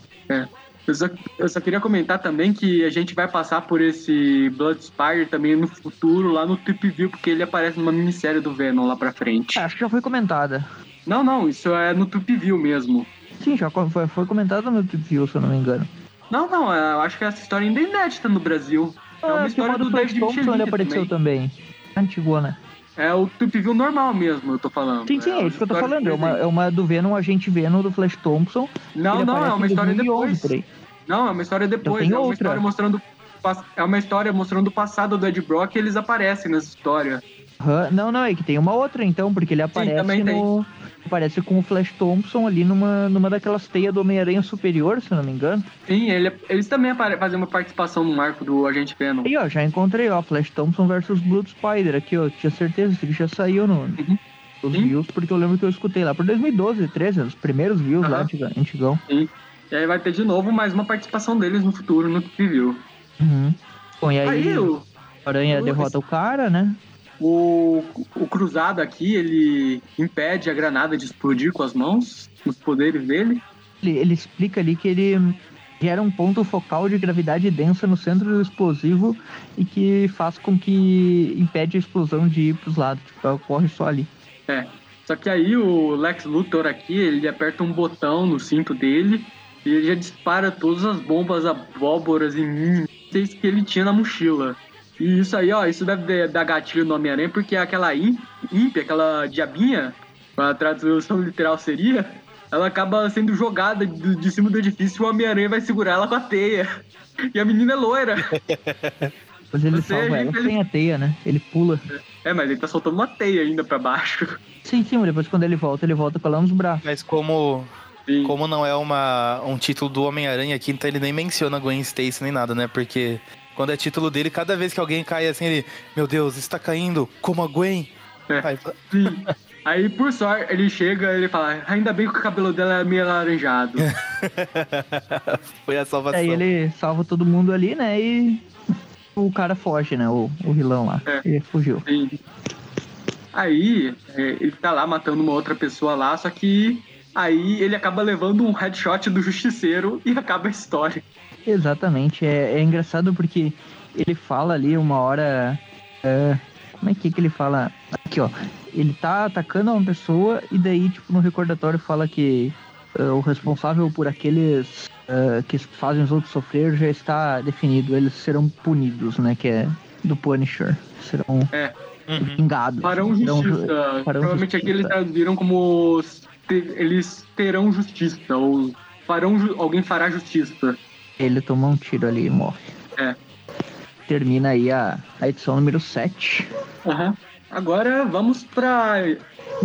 Eu só, eu só queria comentar também que a gente vai passar por esse Blood Spider também no futuro, lá no Trip View, porque ele aparece numa minissérie do Venom lá pra frente. Acho que já foi comentada. Não, não, isso é no Trip View mesmo. Sim, já foi, foi comentada no Trip View, se eu não me engano. Não, não, é, eu acho que essa história ainda é inédita no Brasil. É uma Ah, história do Flash David Thompson ele apareceu também. Antigona. É o Trip View normal mesmo, eu tô falando. Sim, sim, é uma isso que eu tô falando. É uma, é uma do Venom, agente Venom do Flash Thompson. Não, Ele não, é uma história 2011 depois. por aí. Não, é uma história depois. é uma outra. história mostrando. É uma história mostrando o passado do Ed Brock e eles aparecem nessa história. Aham, Não, não, é que tem uma outra então, porque ele aparece também tem. No. Aparece com o Flash Thompson ali numa, numa daquelas teias do Homem-Aranha Superior, se não me engano. Sim, ele- eles também fazem uma participação no arco do Agente Venom. Aí, ó, já encontrei, ó, Flash Thompson versus Blood Spider aqui, ó. Tinha certeza que já saiu no, Uhum. nos Sim. views, porque eu lembro que eu escutei lá por 2012, 13, os primeiros views lá, Aham. antiga- antigão. Sim. E aí vai ter de novo mais uma participação deles no futuro, no preview. Uhum. Bom, e aí, Aí o Aranha derrota o cara, né? O, o cruzado aqui, ele impede a granada de explodir com as mãos, os poderes dele. Ele, ele explica ali que ele gera um ponto focal de gravidade densa no centro do explosivo e que faz com que impede a explosão de ir pros lados. Tipo, ocorre só ali. É. Só que aí o Lex Luthor aqui, ele aperta um botão no cinto dele e ele já dispara todas as bombas abóboras e mísseis que ele tinha na mochila. E isso aí, ó, isso deve dar gatilho no Homem-Aranha, porque aquela imp, imp, aquela diabinha, a tradução literal seria, ela acaba sendo jogada de, de cima do edifício e o Homem-Aranha vai segurar ela com a teia. E a menina é loira. Depois ele Ou salva seja, ela ele- sem a teia, né? Ele pula. É, mas ele tá soltando uma teia ainda pra baixo. Sim, sim, mas depois quando ele volta, ele volta com ela nos braços. Mas como, Sim. como não é uma, um título do Homem-Aranha aqui, então ele nem menciona Gwen Stacy nem nada, né? Porque quando é título dele, cada vez que alguém cai assim, ele... Meu Deus, está caindo como a Gwen. É. Aí, Sim. Aí, por sorte, ele chega e ele fala: Ainda bem que o cabelo dela é meio alaranjado. foi a salvação. Aí ele salva todo mundo ali, né? E o cara foge, né? O, o vilão lá. É. Ele fugiu. Sim. Aí, é, ele tá lá matando uma outra pessoa lá, só que aí ele acaba levando um headshot do justiceiro e acaba a história. Exatamente. É, é engraçado porque ele fala ali uma hora. é, como é que, é que ele fala? Aqui, ó. Ele tá atacando uma pessoa e daí, tipo, no recordatório fala que é, o responsável por aqueles é, que farem os outros sofrer já está definido. Eles serão punidos, né? Que é do Punisher. Serão É. Uhum. vingados. Farão serão ju- justiça. farão Provavelmente aqui eles justiça. traduziram como eles terão justiça, ou farão alguém fará justiça. Ele toma um tiro ali e morre. É. Termina aí a, a edição número 7. Aham. Agora vamos pra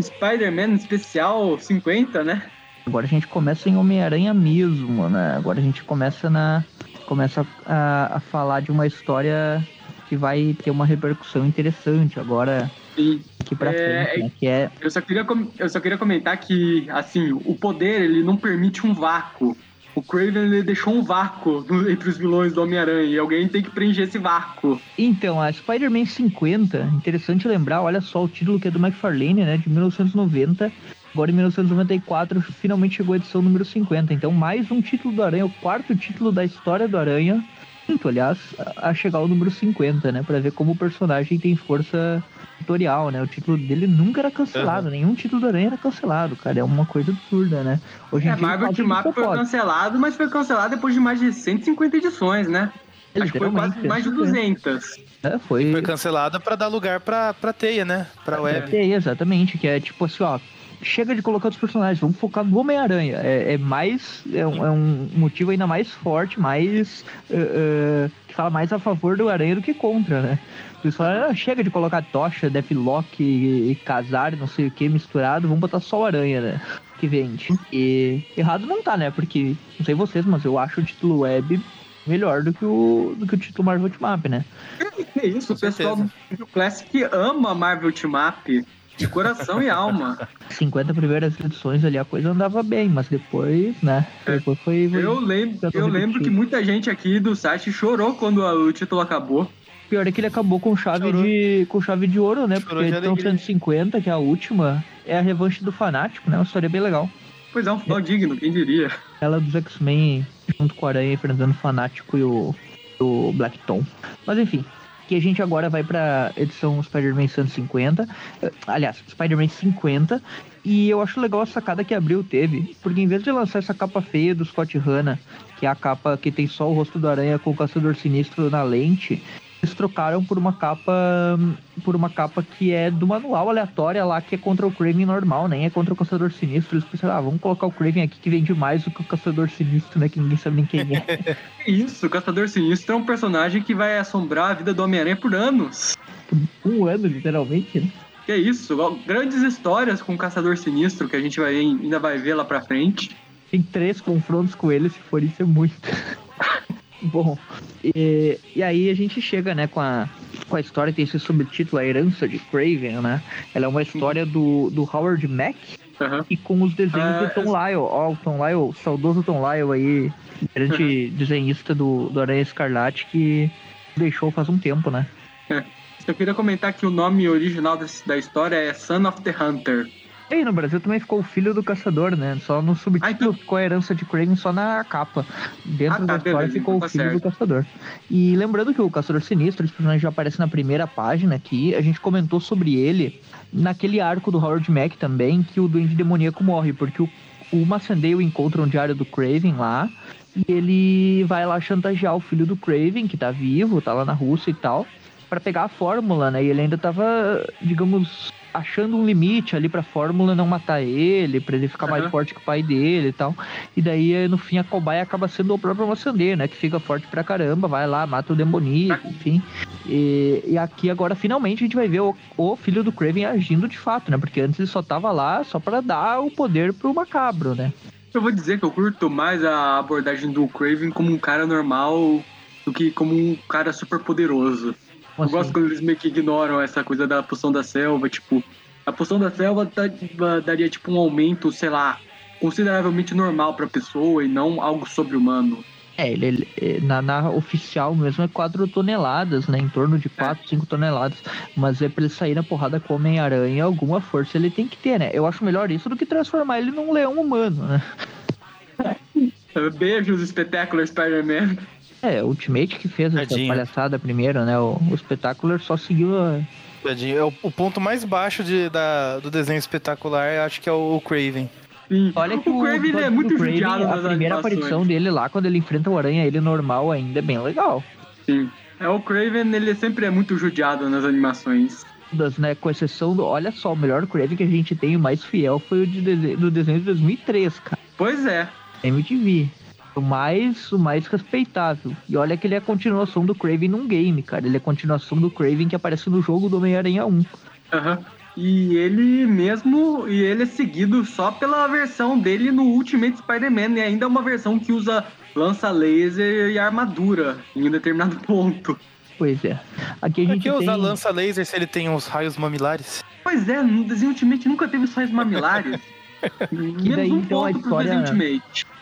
Spider-Man especial 50, né? Agora a gente começa em Homem-Aranha mesmo, né? Agora a gente começa na. Começa a, a falar de uma história que vai ter uma repercussão interessante agora Sim. aqui pra É, frente, né? Que é. Eu só, queria, eu só queria comentar que, assim, o poder, ele não permite um vácuo. O Craven deixou um vácuo entre os vilões do Homem-Aranha e alguém tem que preencher esse vácuo. Então, a Spider-Man 50, interessante lembrar, olha só o título que é do McFarlane, né, de 1990. Agora em 1994 finalmente chegou a edição número 50. Então, mais um título do Aranha, o quarto título da história do Aranha. Quinto, aliás, a chegar ao número 50, né, Pra ver como o personagem tem força editorial, né? O título dele nunca era cancelado, nenhum título do Aranha era cancelado, cara. É uma coisa absurda, né? Hoje em É, dia, Marvel Up você foi pode. cancelado, mas foi cancelado depois de mais de 150 edições, né? Acho que foi quase mais de né? 200. É, foi, Foi cancelada pra dar lugar pra, pra teia, né? Pra web. É, exatamente, que é tipo assim, ó. Chega de colocar os personagens, vamos focar no Homem-Aranha. É, é mais. É um, é um motivo ainda mais forte, mais. eh, eh, que fala mais a favor do Aranha do que contra, né? O pessoal ah, chega de colocar Tocha, Deathlock e, e Casar, não sei o que, misturado, vamos botar só o Aranha, né? Que vende. E errado não tá, né? Porque, não sei vocês, mas eu acho o título web melhor do que o, do que o título Marvel Team Up, né? Que isso, Com o pessoal certeza. do Classic ama Marvel Team Up de coração e alma. 50 primeiras edições ali a coisa andava bem, mas depois, né? É. Depois foi. foi- Eu lembro, eu lembro que muita gente aqui do site chorou quando a- o título acabou. Pior é que ele acabou com chave, Chorou. de, com chave de ouro, né? Chorou Porque alegria. 150, que é a última, é a revanche do Fanático, né? Uma história bem legal. Pois é, um final digno, quem diria. Ela dos X-Men junto com o Aranha enfrentando o Fanático e o, o Black Tom. Mas enfim, que a gente agora vai pra edição Spider-Man 150. eh, Aliás, Spider-Man 50. E eu acho legal a sacada que a Abril teve, porque em vez de lançar essa capa feia do Scott Hanna, que é a capa que tem só o rosto do Aranha com o Caçador Sinistro na lente, eles trocaram por uma capa por uma capa que é do manual aleatória lá, que é contra o Craven normal, nem é contra o Caçador Sinistro. Eles pensaram, ah, vamos colocar o Craven aqui que vende mais do que o Caçador Sinistro, né? Que ninguém sabe nem quem é. Que Isso, o Caçador Sinistro é um personagem que vai assombrar a vida do Homem-Aranha por anos. um ano, literalmente, né? Que isso, grandes histórias com o Caçador Sinistro que a gente vai, ainda vai ver lá pra frente. Tem três confrontos com ele, se for isso é muito. Bom, e, e aí a gente chega, né, com a, com a história, tem esse subtítulo, A Herança de Craven, né? Ela é uma história do, do Howard Mack Aham. e com os desenhos Ah, do Tom Lyle. Ó, o Tom Lyle, saudoso Tom Lyle aí, grande desenhista do, do Aranha Escarlate que deixou faz um tempo, né? Eu queria comentar que o nome original desse- da história é Son of the Hunter. E aí, no Brasil também ficou o Filho do Caçador, né? Só no subtítulo Ah, então- ficou a herança de Craven só na capa. Dentro Ah, tá, da história beleza, ficou então tá o Filho certo. do Caçador. E lembrando que o Caçador Sinistro, esse personagem já aparece na primeira página aqui, a gente comentou sobre ele naquele arco do Howard Mack também, que o Duende Demoníaco morre, porque o, o encontra um diário do Craven lá, e ele vai lá chantagear o filho do Craven, que tá vivo, tá lá na Rússia e tal, para pegar a fórmula, né? E ele ainda tava, digamos, achando um limite ali pra fórmula não matar ele, pra ele ficar mais Aham. forte que o pai dele e tal. E daí, eh, no fim, a cobaia acaba sendo o próprio Maçandeiro, né? Que fica forte pra caramba, vai lá, mata o demoníaco, enfim. E, e aqui agora, finalmente, a gente vai ver o, o filho do Craven agindo de fato, né? Porque antes ele só tava lá só pra dar o poder pro macabro, né? Eu vou dizer que eu curto mais a abordagem do Craven como um cara normal do que como um cara super poderoso. Eu gosto assim? quando eles meio que ignoram essa coisa da poção da selva, tipo, a poção da selva da- daria tipo um aumento, sei lá, consideravelmente normal pra pessoa e não algo sobre-humano. É, ele, ele- na, na oficial mesmo é 4 toneladas, né? Em torno de 4, 5 toneladas. Mas é pra ele sair na porrada com o Homem-Aranha, alguma força ele tem que ter, né? Eu acho melhor isso do que transformar ele num leão humano, né? Beijos, Spectacular Spider-Man. É, o Ultimate que fez essa Tadinho. palhaçada primeiro, né? O, o Spectacular só seguiu a... Tadinho. É o, o ponto mais baixo de, da, do desenho espetacular, eu acho que é o, o Craven. Sim. Olha que o Craven ele é muito Craven, judiado A primeira animações. aparição dele lá, quando ele enfrenta o Aranha, ele normal ainda, é bem legal. Sim. É, o Craven ele sempre é muito judiado nas animações. Das, né, com exceção do... Olha só, o melhor Craven que a gente tem, o mais fiel, foi o de do desenho de 2003, cara. Pois é. MTV. O mais, o mais respeitável. E olha que ele é a continuação do Craven num game, cara. Ele é a continuação do Craven que aparece no jogo do Homem-Aranha 1. Aham. E ele mesmo, e ele é seguido só pela versão dele no Ultimate Spider-Man, e ainda é uma versão que usa lança laser e armadura em um determinado ponto. Pois é. Aqui a Por gente que tem... usar lança laser se ele tem os raios mamilares? Pois é, no desenho Ultimate nunca teve os mamilares. Menos daí, um então, a história-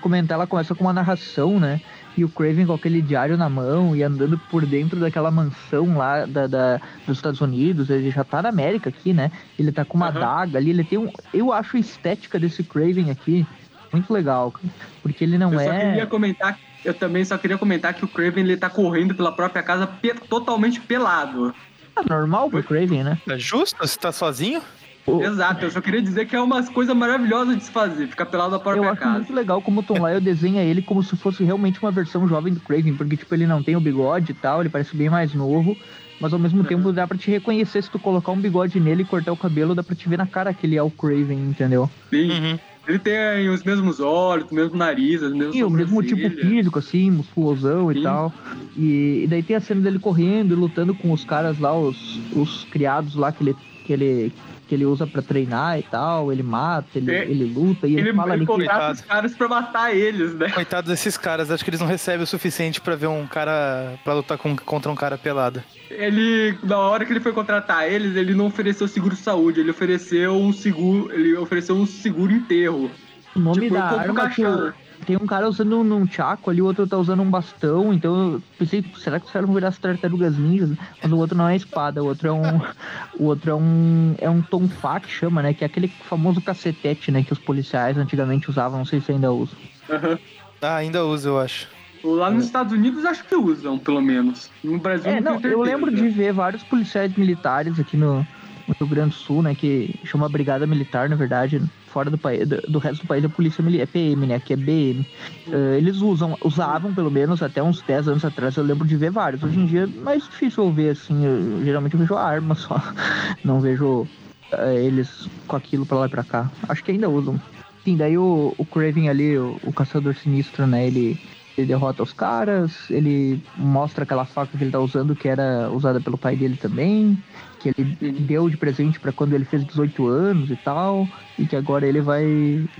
comentar, ela começa com uma narração, né? E o Craven com aquele diário na mão e andando por dentro daquela mansão lá da, da- dos Estados Unidos. Ele já tá na América aqui, né? Ele tá com uma Aham. adaga ali. Ele tem um. Eu acho a estética desse Craven aqui muito legal, cara. Porque ele não Eu só é. queria comentar, eu também só queria comentar que o Craven ele tá correndo pela própria casa pe- totalmente pelado. Ah, normal pro Craven, né? É justo? Você tá sozinho? O- Exato, eu só queria dizer que é uma coisa maravilhosa de se fazer, ficar pelado na Eu própria acho casa. muito legal como o Tom Lyle desenha ele como se fosse realmente uma versão jovem do Craven, porque tipo, ele não tem o bigode e tal, ele parece bem mais novo, mas ao mesmo Uhum. tempo dá pra te reconhecer se tu colocar um bigode nele e cortar o cabelo, dá pra te ver na cara que ele é o Craven, entendeu? Sim. Uhum. Ele tem os mesmos olhos, o mesmo nariz, as mesmas E o mesmo tipo físico, assim, musculosão Sim. e tal. E, e daí tem a cena dele correndo e lutando com os caras lá, os, os criados lá que ele, que ele que ele usa pra treinar e tal, ele mata, ele, É. ele luta e ele, Ele, fala ele ali que contrata os caras pra matar eles, né? Coitado desses caras, acho que eles não recebem o suficiente pra ver um cara. pra lutar com- contra um cara pelado. Ele, na hora que ele foi contratar eles, ele não ofereceu seguro saúde, ele ofereceu um seguro, ele ofereceu um seguro enterro. o nome tipo, da arma que caixão. o- tem um cara usando um, um chaco ali, o outro tá usando um bastão, então eu pensei, será que os caras vão virar as tartarugas ninjas? Mas o outro não é espada, o outro é um. o outro é um. É um tonfá que chama, né? Que é aquele famoso cacetete, né? Que os policiais antigamente usavam, não sei se ainda usam. Aham. Ah, ainda usa, eu acho. Lá nos Estados Unidos acho que usam, pelo menos. No Brasil É, não, tenho eu lembro de ver vários policiais militares aqui no, no Rio Grande do Sul, né? Que chama Brigada Militar, na verdade. Fora do país, do, resto do país é polícia é PM, né? Que é BM. Eh, eles usam, usavam pelo menos até uns 10 anos atrás, eu lembro de ver vários. Hoje em dia é mais difícil eu ver, assim. eu- geralmente eu vejo a arma só. Não vejo eh, eles com aquilo pra lá e pra cá. Acho que ainda usam. Sim, daí o, o Craven ali, o, o caçador sinistro, né? Ele, ele derrota os caras, ele mostra aquela faca que ele tá usando, que era usada pelo pai dele também, que ele Uhum. deu de presente pra quando ele fez 18 anos e tal, e que agora ele vai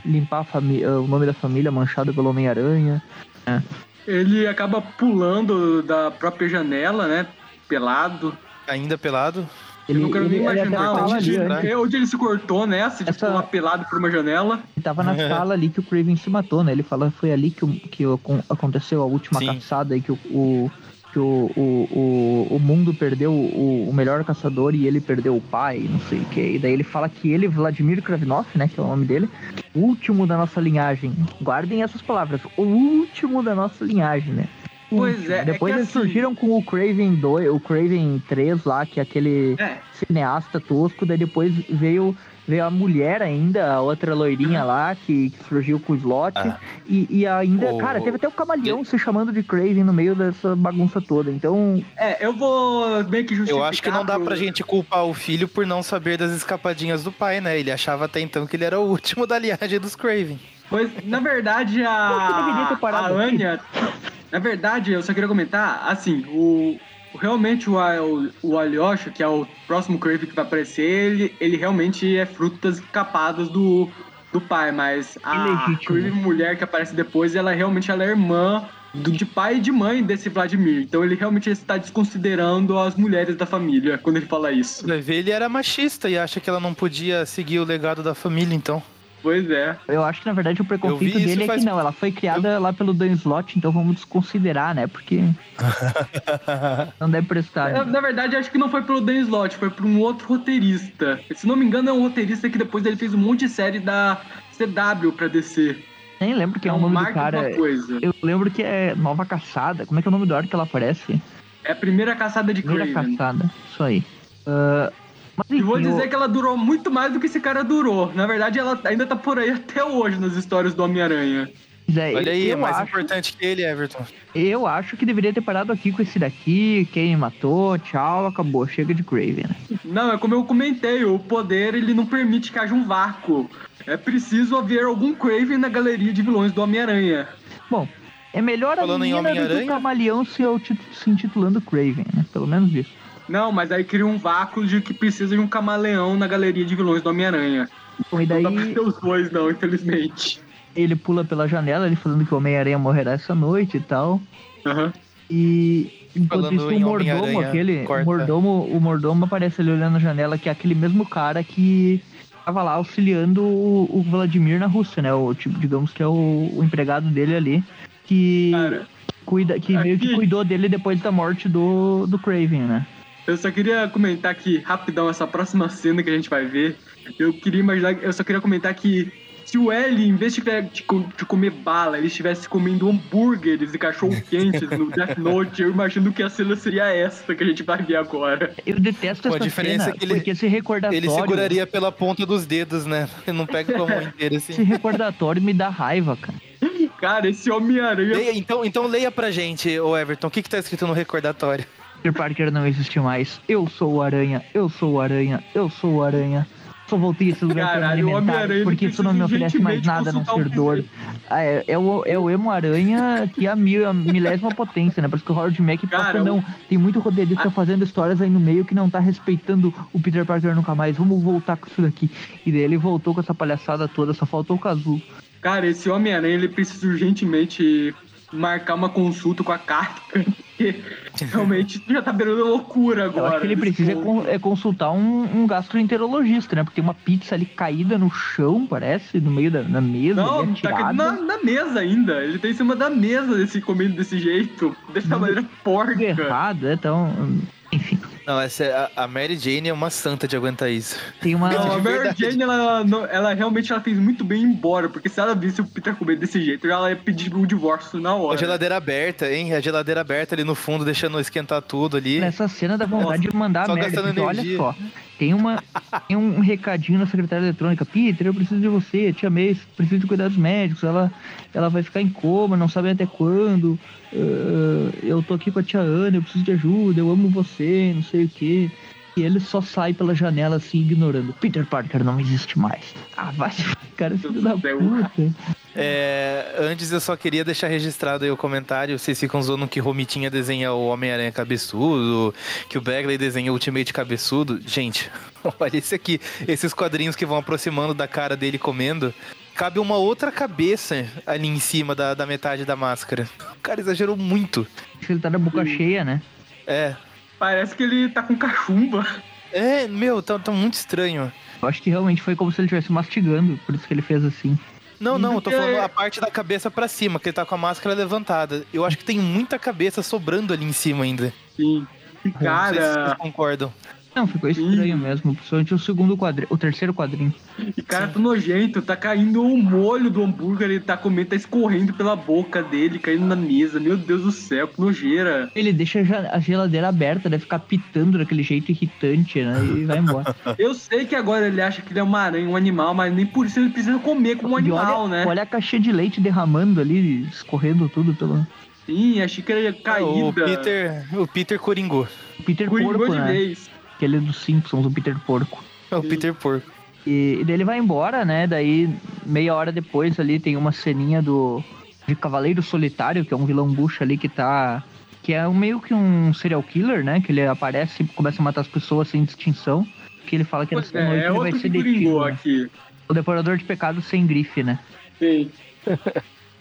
limpar a fami- o nome da família manchado pelo Homem-Aranha. Ele acaba pulando da própria janela, né? Pelado. Ainda pelado. Ele, eu não quero ele, nem ele imaginar onde, ali, né? né? onde ele se cortou nessa, de Essa- pular pelado por uma janela. Ele tava na sala ali que o Craven se matou, né? Ele fala que foi ali que, o, que o- aconteceu a última Sim. caçada e que o, o, que o, o, o, o mundo perdeu o, o melhor caçador e ele perdeu o pai, não sei o que. E daí ele fala que ele, Vladimir Kravinov, né? Que é o nome dele, o último da nossa linhagem. Guardem essas palavras. O último da nossa linhagem, né? Pois é, é Depois que eles assim- surgiram com o Craven 2, o Craven 3 lá, que é aquele É, cineasta tosco, daí depois veio, veio a mulher ainda, a outra loirinha lá, que, que surgiu com o slot. Ah. E, e ainda, O- cara, teve até o camaleão se chamando de Craven no meio dessa bagunça toda. Então, é, eu vou meio que justificar. Eu acho que não dá pro- pra gente culpar o filho por não saber das escapadinhas do pai, né? Ele achava até então que ele era o último da linhagem dos Craven. Pois, na verdade, ter a, a. Anya. Na verdade, eu só queria comentar, assim, o. Realmente o, o, o Alyosha, que é o próximo Craven que vai aparecer, ele, ele realmente é fruto das escapadas do, do pai, mas a. Craven mulher que aparece depois, ela realmente ela é irmã do, de pai e de mãe desse Vladimir. Então ele realmente está desconsiderando as mulheres da família quando ele fala isso. Ele era machista e acha que ela não podia seguir o legado da família, então. Pois é. eu acho que na verdade o preconceito Eu dele é faz- que não, ela foi criada lá pelo Dan Slott, então vamos desconsiderar, né? Porque não deve prestar. Na, né? na verdade, acho que não foi pelo Dan Slott, foi por um outro roteirista. Se não me engano, é um roteirista que depois ele fez um monte de série da CW pra descer. Nem lembro quem é o um nome do cara. Eu lembro que é Nova Caçada. Como é que é o nome do arco que ela aparece? É a primeira caçada de Primeira Craven. Caçada. Isso aí. Ah, mas E vou dizer que ela durou muito mais do que esse cara durou. Na verdade, ela ainda tá por aí até hoje nas histórias do Homem-Aranha. É, Olha aí, é mais acho, importante que ele, Everton. Eu acho que deveria ter parado aqui com esse daqui. Quem matou, tchau, acabou. Chega de Craven. né? Não, é como eu comentei, o poder ele não permite que haja um vácuo. É preciso haver algum Craven na galeria de vilões do Homem-Aranha. Bom, é melhor a Falando em menina do que o camaleão se, se intitulando Craven, né? Pelo menos isso. Não, mas aí cria um vácuo de que precisa de um camaleão na galeria de vilões do Homem-Aranha. E daí Não dá pra ter os dois, não, infelizmente. ele pula pela janela, ele falando que o Homem-Aranha morrerá essa noite e tal. Aham. E enquanto Falando isso, o mordomo, aquele. Corta. mordomo, o mordomo aparece ali olhando na janela, que é aquele mesmo cara que tava lá auxiliando o, o Vladimir na Rússia, né? O tipo, digamos que é o, o empregado dele ali que Cara, cuida, que meio que cuidou dele depois da morte do, do Craven, né? Eu só queria comentar aqui, rapidão, essa próxima cena que a gente vai ver. Eu queria imaginar, eu só queria comentar que se o L, em vez de, de de comer bala, ele estivesse comendo hambúrgueres e cachorro-quentes no Death Note, eu imagino que a cena seria essa que a gente vai ver agora. Eu detesto Pô, a essa diferença cena, é que ele- porque esse recordatório... Ele seguraria pela ponta dos dedos, né? Ele não pega com a mão inteira Esse assim. recordatório me dá raiva, cara. Cara, esse Homem-Aranha Leia, então, então leia pra gente, ô Everton, o que que tá escrito no recordatório? Peter Parker não existe mais. Eu sou o Aranha, eu sou o Aranha, eu sou o Aranha. Só voltei a esse lugar me Caralho, o alimentar, Homem-Aranha porque isso não me oferece mais nada a não ser dor. Ah, é, é o, é o emo aranha que é a, mil, a milésima potência, né? Isso que o Howard Mack Cara, não, tem muito roteirista fazendo histórias aí no meio que não tá respeitando o Peter Parker nunca mais. Vamos voltar com isso daqui. E daí ele voltou com essa palhaçada toda, só faltou o Kazu. Cara, esse Homem-Aranha ele precisa urgentemente marcar uma consulta com a Carter, porque realmente já tá beirando loucura Eu agora. acho que ele precisa é con- é consultar um, um gastroenterologista, né? Porque tem uma pizza ali caída no chão, parece, no meio da, da mesa, Não, tá atirada. na, na mesa ainda. Ele tá em cima da mesa desse comendo desse jeito, dessa maneira porca. errado, né? Então, enfim, Não, essa é, a, a Mary Jane é uma santa de aguentar isso. tem uma... Não, a Mary. Jane, ela, não- ela realmente ela fez muito bem ir embora, porque se ela visse o Peter comendo desse jeito, ela ia pedir o divórcio na A hora. geladeira aberta, hein? A geladeira aberta ali no fundo, deixando esquentar tudo ali. Nessa cena dá vontade de mandar gastando porque olha energia. só, tem, uma, tem um recadinho na secretária eletrônica. Peter, eu preciso de você, te amei, preciso de cuidados médicos. Ela, ela vai ficar em coma, não sabe até quando. Ah, eu tô aqui com a tia Ana, eu preciso de ajuda, eu amo você, não sei o quê. E ele só sai pela janela assim, ignorando. Peter Parker não existe mais. Ah, vai se cara, filho da puta. É, antes eu só queria deixar registrado aí o comentário. Vocês ficam zoando que Romitinha desenha o Homem-Aranha cabeçudo, que o Bagley desenha o Ultimate cabeçudo. Gente, olha esse aqui. Esses quadrinhos que vão aproximando da cara dele comendo. Cabe uma outra cabeça ali em cima da, da metade da máscara. O cara exagerou muito. Ele tá na boca cheia, né? É. Parece que ele tá com cachumba. É, meu, tá, tá muito estranho. Eu acho que realmente foi como se ele estivesse mastigando, por isso que ele fez assim. Não, não, eu tô falando a parte da cabeça pra cima, que ele tá com a máscara levantada. Eu acho que tem muita cabeça sobrando ali em cima ainda. Sim. Não sei se vocês cara, concordam. Não, ficou estranho Ih. mesmo, principalmente o segundo quadrinho, o terceiro quadrinho. e cara, tá nojento, tá caindo o molho do hambúrguer, ele tá comendo, tá escorrendo pela boca dele, caindo na mesa. Meu Deus do céu, que nojeira. Ele deixa a geladeira aberta, deve ficar pitando daquele jeito irritante, né? E vai embora. Eu sei que agora ele acha que ele é uma aranha, um animal, mas nem por isso ele precisa comer como um E animal, olha, né? olha a caixinha de leite derramando ali, escorrendo tudo pelo. Sim, a xícara caída. O Peter, o Peter coringou. O Peter Coringou Porco, de né? vez. Aquele dos Simpsons, o Peter Porco. É o Peter Porco. E, e daí ele vai embora, né? Daí, meia hora depois ali, tem uma ceninha do de Cavaleiro Solitário, que é um vilão bucha ali que tá. Que é um, meio que um serial killer, né? Que ele aparece e começa a matar as pessoas sem distinção. Que ele fala que Pois nessa é, noite é ele vai outro ser detido. né? aqui. O Devorador de Pecados sem grife, né? Sim.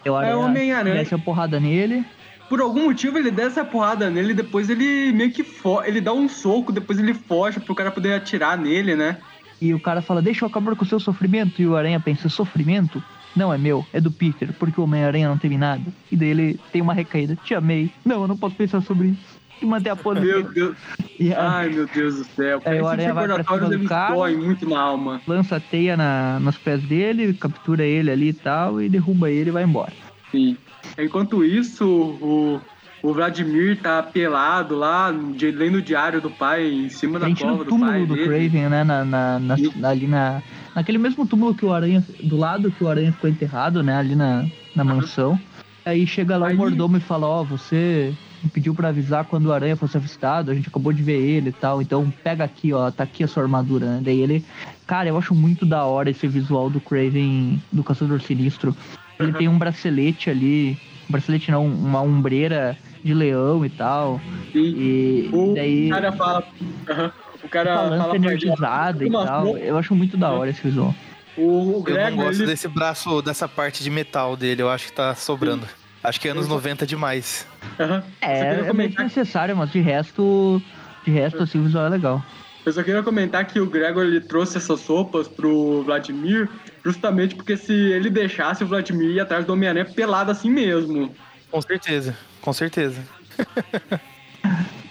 Eu É o Homem-Aranha. desce a porrada nele. Por algum motivo ele desce a porrada nele, depois ele meio que foge. Ele dá um soco, depois ele foge pro cara poder atirar nele, né? E o cara fala, deixa eu acabar com o seu sofrimento. E o Aranha pensa, sofrimento? Não é meu, é do Peter, porque o Homem-Aranha não teve nada. E daí ele tem uma recaída, te amei. Não, eu não posso pensar sobre isso. E manter a pose. Meu Deus. E Ai, meu Deus do céu. Aí o Aranha vai pra cima do dói muito na alma. lança a teia na, nos pés dele, captura ele ali e tal, e derruba ele e vai embora. Sim. Enquanto isso, o, o Vladimir tá pelado lá, de- lendo o diário do pai, em cima da gente cova do pai do dele. Craven, né? Na, na- na- ali na. Naquele mesmo túmulo que o Aranha. Do lado que o Aranha ficou enterrado, né? Ali na, na mansão. Aí chega lá Aí- o mordomo e fala, ó, você me pediu pra avisar quando o Aranha fosse avistado, a gente acabou de ver ele e tal, então pega aqui, ó, tá aqui a sua armadura, né? Daí ele. Cara, eu acho muito da hora esse visual do Craven do Caçador Sinistro. Ele tem um bracelete ali. Um bracelete não, uma ombreira de leão e tal. Sim. E O daí. cara fala. Aham. O cara Uma fala energizada e "Uma tal. roupa". Eu acho muito da hora esse visual. O, o Eu não gosto ele desse braço, dessa parte de metal dele, eu acho que tá sobrando. Acho que é anos Eu só- 90 demais. Só É, é muito comentar necessário, mas de resto. De resto, assim, o visual é legal. Eu só queria comentar que o Gregor ele trouxe essas sopas pro Vladimir justamente porque se ele deixasse o Vladimir ir atrás do Homem-Aranha pelado assim mesmo. Com certeza, com certeza.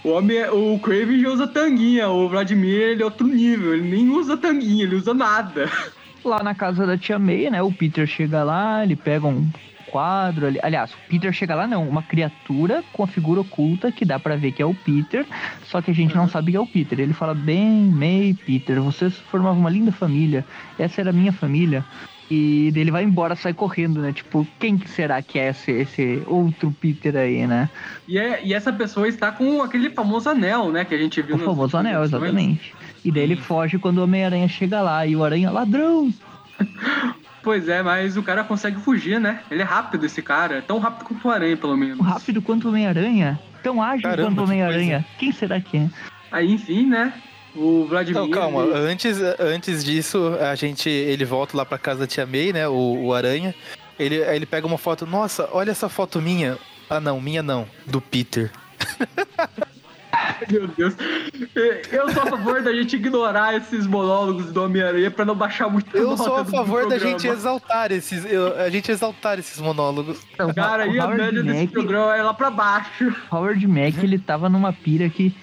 o, homem, o Craven já usa tanguinha, o Vladimir ele é outro nível, ele nem usa tanguinha, ele usa nada. Lá na casa da tia May, né? O Peter chega lá, ele pega um quadro ali. Aliás, o Peter chega lá, não, uma criatura com a figura oculta que dá para ver que é o Peter, só que a gente uhum. não sabe que é o Peter. Ele fala: Bem, May, Peter, vocês formavam uma linda família, essa era a minha família. E ele vai embora, sai correndo, né? Tipo, quem será que é esse, esse outro Peter aí, né? E, é, e essa pessoa está com aquele famoso anel, né? Que a gente viu O famoso anel, exatamente. E daí ele foge quando o Homem-Aranha chega lá e o Aranha, ladrão! Pois é, mas o cara consegue fugir, né? Ele é rápido, esse cara. É tão rápido quanto o Aranha, pelo menos. Rápido quanto o Homem-Aranha? Tão ágil Caramba, quanto o Homem-Aranha. Quem será que é? Aí, enfim, né? O Vladimir. Não, calma, ele... antes, antes disso, a gente. Ele volta lá pra casa da Tia May, né? O, o Aranha. Ele, ele pega uma foto. Nossa, olha essa foto minha. Ah, não, minha não. Do Peter. Meu Deus. Eu sou a favor da gente ignorar esses monólogos do Homem-Aranha pra não baixar muito Eu sou a favor da gente exaltar esses. Eu, a gente exaltar esses monólogos. Não, Cara, e a média Mac, desse programa é lá pra baixo. Howard Mack, ele tava numa pira que.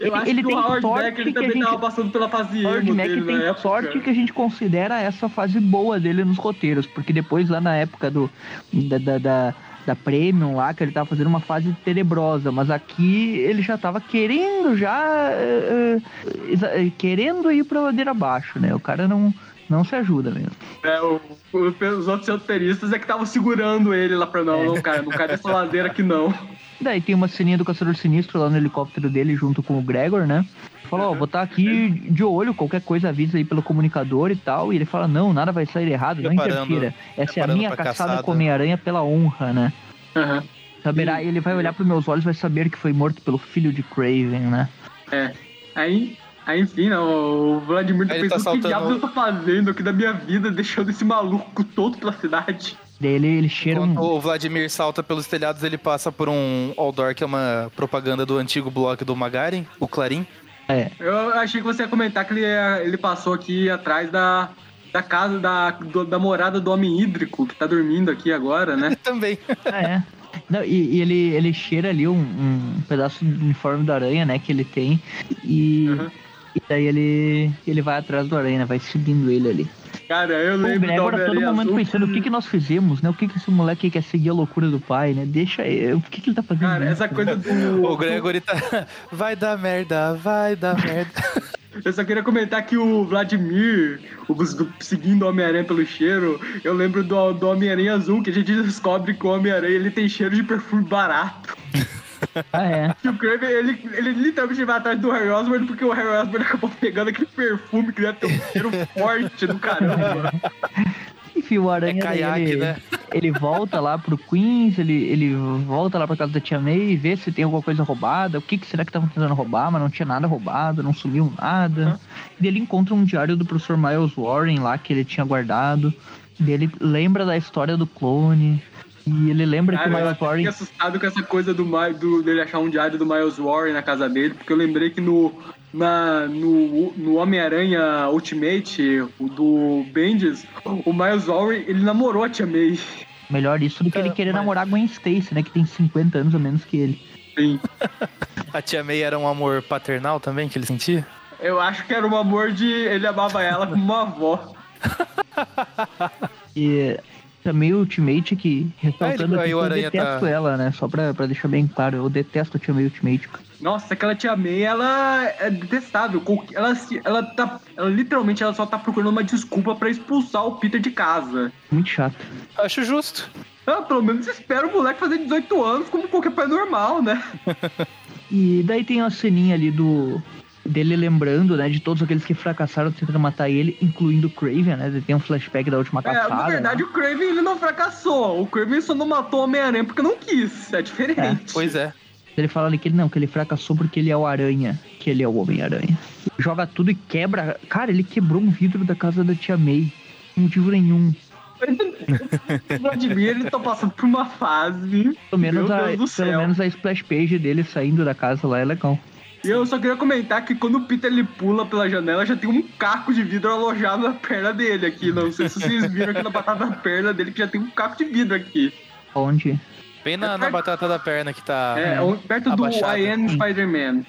Eu ele, acho ele que o Howard Mack ele também gente... tava passando pela fase Howard Mack tem época. sorte que a gente considera essa fase boa dele nos roteiros, porque depois lá na época do da, da, da da Premium lá, que ele tava fazendo uma fase tenebrosa, mas aqui ele já tava querendo já uh, uh, querendo ir pra ladeira abaixo, né? O cara não não se ajuda mesmo. É, o, os outros roteiristas é que estavam segurando ele lá pra não, é. não, cara, não cai dessa ladeira aqui não. Daí tem uma ceninha do Caçador Sinistro lá no helicóptero dele junto com o Gregor, né? Falou, ó, oh, vou estar tá aqui de olho, qualquer coisa avisa aí pelo comunicador e tal. E ele fala, não, nada vai sair errado, não interfira. Essa é a minha caçada, caçada com Homem-Aranha pela honra, né? Uhum. Saberá, e... ele vai olhar para meus olhos e vai saber que foi morto pelo filho de Craven, né? É. Aí, aí enfim, não, o Vladimir tá pensando tá saltando... que diabo eu tô fazendo aqui da minha vida, deixando esse maluco todo pela cidade. Dele, ele cheira Quando um... o Vladimir salta pelos telhados, ele passa por um outdoor que é uma propaganda do antigo blog do Magarin, o Clarim. É. Eu achei que você ia comentar que ele, ele passou aqui atrás da, da casa, da, do, da morada do homem hídrico, que tá dormindo aqui agora, né? Também. Ah, é. Não, e, e, ele, ele cheira ali um, um, pedaço do uniforme da aranha, né, que ele tem. E, uhum. E daí ele, ele vai atrás do aranha, né, vai seguindo ele ali. Cara, eu lembro o Agora todo momento pensando o que, que nós fizemos, né? O que, que esse moleque quer seguir a loucura do pai, né? Deixa ele. O que, que ele tá fazendo? Cara, essa coisa do. o Gregory tá. Vai dar merda, vai dar merda. Eu só queria comentar que o Vladimir, o, seguindo o Homem-Aranha pelo cheiro, eu lembro do, do Homem-Aranha Azul, que a gente descobre que o Homem-Aranha ele tem cheiro de perfume barato. Ah, é. E o Kraven, ele, ele literalmente vai atrás do Harry Osborn porque o Harry Osborn acabou pegando aquele perfume que deve ter um cheiro forte do caramba. Enfim, o Aranha, é caiaque, ele, né? ele volta lá pro Queens, ele, ele volta lá pra casa da Tia May e vê se tem alguma coisa roubada. O que, que será que estavam tentando roubar, mas não tinha nada roubado, não sumiu nada. Uhum. E ele encontra um diário do professor Miles Warren lá que ele tinha guardado. E ele lembra da história do clone. E ele lembra Cara, que o Miles Warren. Eu fiquei assustado com essa coisa do, do, dele achar um diário do Miles Warren na casa dele, porque eu lembrei que no, na, no, no Homem-Aranha Ultimate, o do Bendis, o Miles Warren, ele namorou a Tia May. Melhor isso do que ele querer mas... namorar a Gwen Stacy, né? Que tem 50 anos a menos que ele. Sim. a Tia May era um amor paternal também que ele sentia? Eu acho que era um amor de. Ele amava ela como uma avó. e também o Ultimate que, ressaltando aqui, eu detesto tá... ela, né? Só pra, pra deixar bem claro, eu detesto a Tia May Ultimate. Nossa, aquela Tia May, ela é detestável. Ela, ela tá. Ela literalmente ela só tá procurando uma desculpa para expulsar o Peter de casa. Muito chato. Acho justo. Ah, pelo menos espera o moleque fazer 18 anos como qualquer pai normal, né? e daí tem a ceninha ali do dele lembrando, né, de todos aqueles que fracassaram tentando matar ele, incluindo o Craven, né? Ele tem um flashback da última caçada. É, na verdade, né? o Craven ele não fracassou. O Craven só não matou o Homem-Aranha porque não quis. É diferente. É, pois é. Ele fala ali que ele não, que ele fracassou porque ele é o Aranha, que ele é o Homem-Aranha. Joga tudo e quebra. Cara, ele quebrou um vidro da casa da tia May. Sem motivo nenhum. o Vladimir, ele tá passando por uma fase. Pelo menos, a, pelo menos a splash page dele saindo da casa lá é legal. E eu só queria comentar que quando o Peter ele pula pela janela, já tem um caco de vidro alojado na perna dele aqui. Não sei se vocês viram aqui na batata da perna dele, que já tem um caco de vidro aqui. Onde? Bem na, na batata da perna que tá. É, onde- perto Abaixado. do I Am Spider-Man.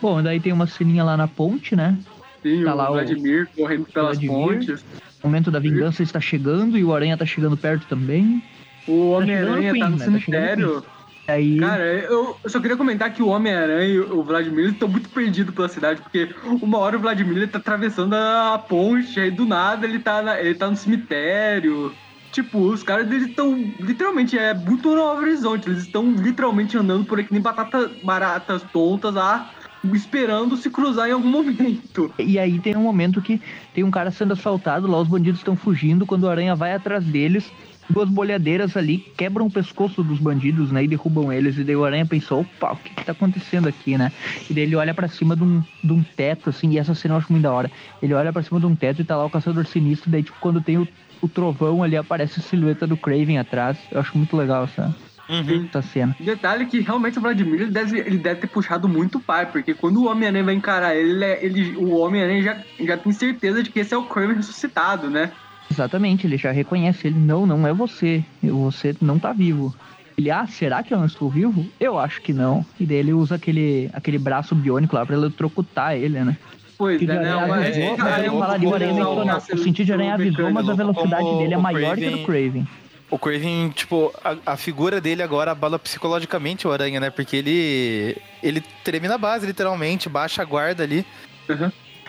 Bom, daí tem uma ceninha lá na ponte, né? Sim, Tá o lá o- Vladimir correndo pelas Vladimir. pontes. O momento da vingança está chegando e o Aranha tá chegando perto também. O Homem-Aranha chegando tá no Queen, né? Tá cemitério. Aí. Cara, eu só queria comentar que o Homem-Aranha e o Vladimir estão muito perdidos pela cidade, porque uma hora o Vladimir ele tá atravessando a ponte, aí do nada ele tá, na- ele tá no cemitério. Tipo, os caras eles estão literalmente, é muito no horizonte, eles estão literalmente andando por aqui nem batata baratas tontas lá, esperando se cruzar em algum momento. E aí tem um momento que tem um cara sendo assaltado, lá os bandidos estão fugindo, quando o Aranha vai atrás deles, duas bolhadeiras ali quebram o pescoço dos bandidos, né, e derrubam eles, e daí o Aranha pensou, opa, o que que tá acontecendo aqui, né? E daí ele olha pra cima de um, de um teto, assim, e essa cena eu acho muito da hora. Ele olha pra cima de um teto e tá lá o Caçador Sinistro, daí tipo, quando tem o, o trovão ali, aparece a silhueta do Craven atrás, eu acho muito legal essa, Uhum. essa cena. Detalhe que realmente o Vladimir ele deve, ele deve ter puxado muito o pai, porque quando o Homem-Aranha vai encarar ele, ele, ele- o Homem-Aranha já, já tem certeza de que esse é o Kraven ressuscitado, né? Exatamente, ele já reconhece ele. Não, não é você. Você não tá vivo. Ele, ah, será que eu não estou vivo? Eu acho que não. E daí ele usa aquele, aquele braço biônico lá pra eletrocutar ele, né? Pois O é, de né? Uma- avisou, esse mas ele é fala o pouco aranha mencionou. O sentido de aranha avisou, mas a velocidade dele é o maior que a do Craven. O Craven, tipo, a, a figura dele agora abala psicologicamente o Aranha, né? Porque ele. Ele treme na base, literalmente, baixa a guarda ali.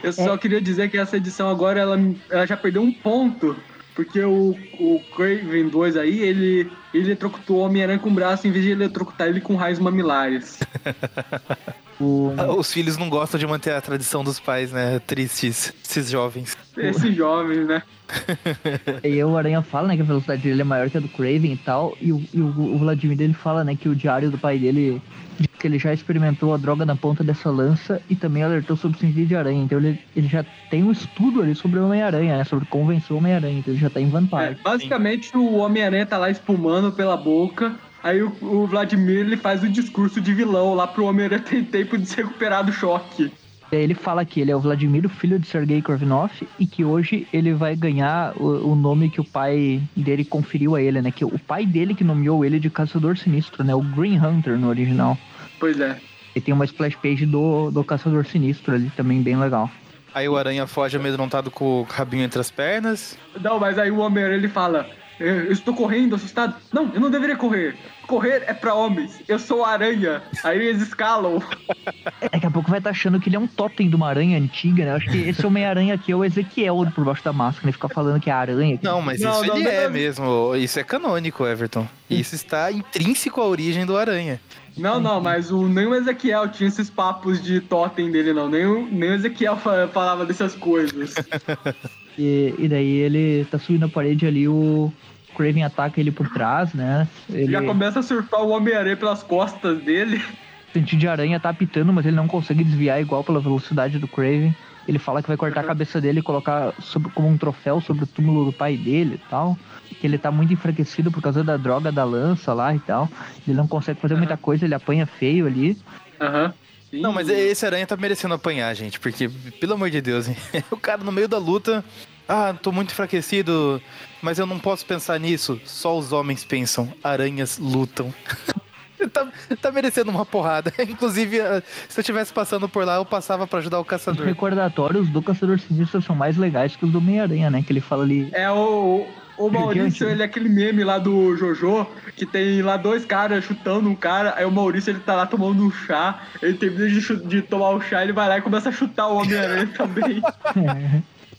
Eu só queria dizer que essa edição agora ela, ela já perdeu um ponto. Porque o, o Craven 2 aí, ele, ele eletrocutou o Homem-Aranha com o braço em vez de eletrocutar ele com raios mamilares. O, Os filhos não gostam de manter a tradição dos pais, né? Tristes, esses jovens. Esses jovens, né? e aí o Aranha fala, né, que a velocidade dele é maior que a do Craven e tal. E o, e o, o Vladimir ele fala, né, que o diário do pai dele diz que ele já experimentou a droga na ponta dessa lança e também alertou sobre o sentido de aranha. Então ele, ele já tem um estudo ali sobre o Homem-Aranha, né? Sobre como vencer o Homem-Aranha. Então ele já tá em É, vantagem. basicamente, o Homem-Aranha tá lá espumando pela boca. Aí o, o Vladimir ele faz o discurso de vilão lá pro Homem-Aranha ter tempo de se recuperar do choque. Aí ele fala que ele é o Vladimir, o filho de Sergei Korvinoff, e que hoje ele vai ganhar o, o nome que o pai dele conferiu a ele, né? Que o pai dele que nomeou ele de Caçador Sinistro, né? O Green Hunter no original. Pois é. E tem uma splash page do, do Caçador Sinistro ali, também bem legal. Aí o Aranha foge amedrontado com o rabinho entre as pernas. Não, mas aí o Homem-Aranha ele fala: "Eu eu estou correndo, assustado. Não, eu não deveria correr. Correr é pra homens. Eu sou aranha. Aí eles escalam. Daqui a pouco vai estar achando que ele é um totem de uma aranha antiga, né? Eu acho que esse Homem-Aranha aqui é o Ezequiel por baixo da máscara, ele fica falando que é aranha. Não, mas Não, isso não, ele não, é não. mesmo. Isso é canônico, Everton. Isso está intrínseco à origem do Aranha. Não, não, mas o, nem o Ezequiel tinha esses papos de totem dele, não. Nem o, nem o Ezequiel fa- falava dessas coisas. E, e daí ele tá subindo a parede ali, o Craven ataca ele por trás, né? Ele, Já começa a surfar o Homem-Aranha pelas costas dele. O sentido de aranha tá apitando, mas ele não consegue desviar igual pela velocidade do Craven. Ele fala que vai cortar a cabeça dele e colocar sobre- como um troféu sobre o túmulo do pai dele e tal. Que ele tá muito enfraquecido por causa da droga da lança lá e tal. Ele não consegue fazer muita coisa, ele apanha feio ali. Aham. Sim. Não, mas esse aranha tá merecendo apanhar, gente, porque, pelo amor de Deus, hein? o cara no meio da luta. Ah, tô muito enfraquecido, mas eu não posso pensar nisso. Só os homens pensam, aranhas lutam. tá, tá merecendo uma porrada. Inclusive, ah, se eu tivesse passando por lá, eu passava pra ajudar o Os caçador. recordatórios do Caçador Sinistro são mais legais que os do Homem-Aranha, né? Que ele fala ali. É o. O Maurício, né? ele é aquele meme lá do Jojo, que tem lá dois caras chutando um cara, aí o Maurício ele tá lá tomando um chá, ele termina de, de tomar o chá, ele vai lá e começa a chutar o Homem-Aranha também.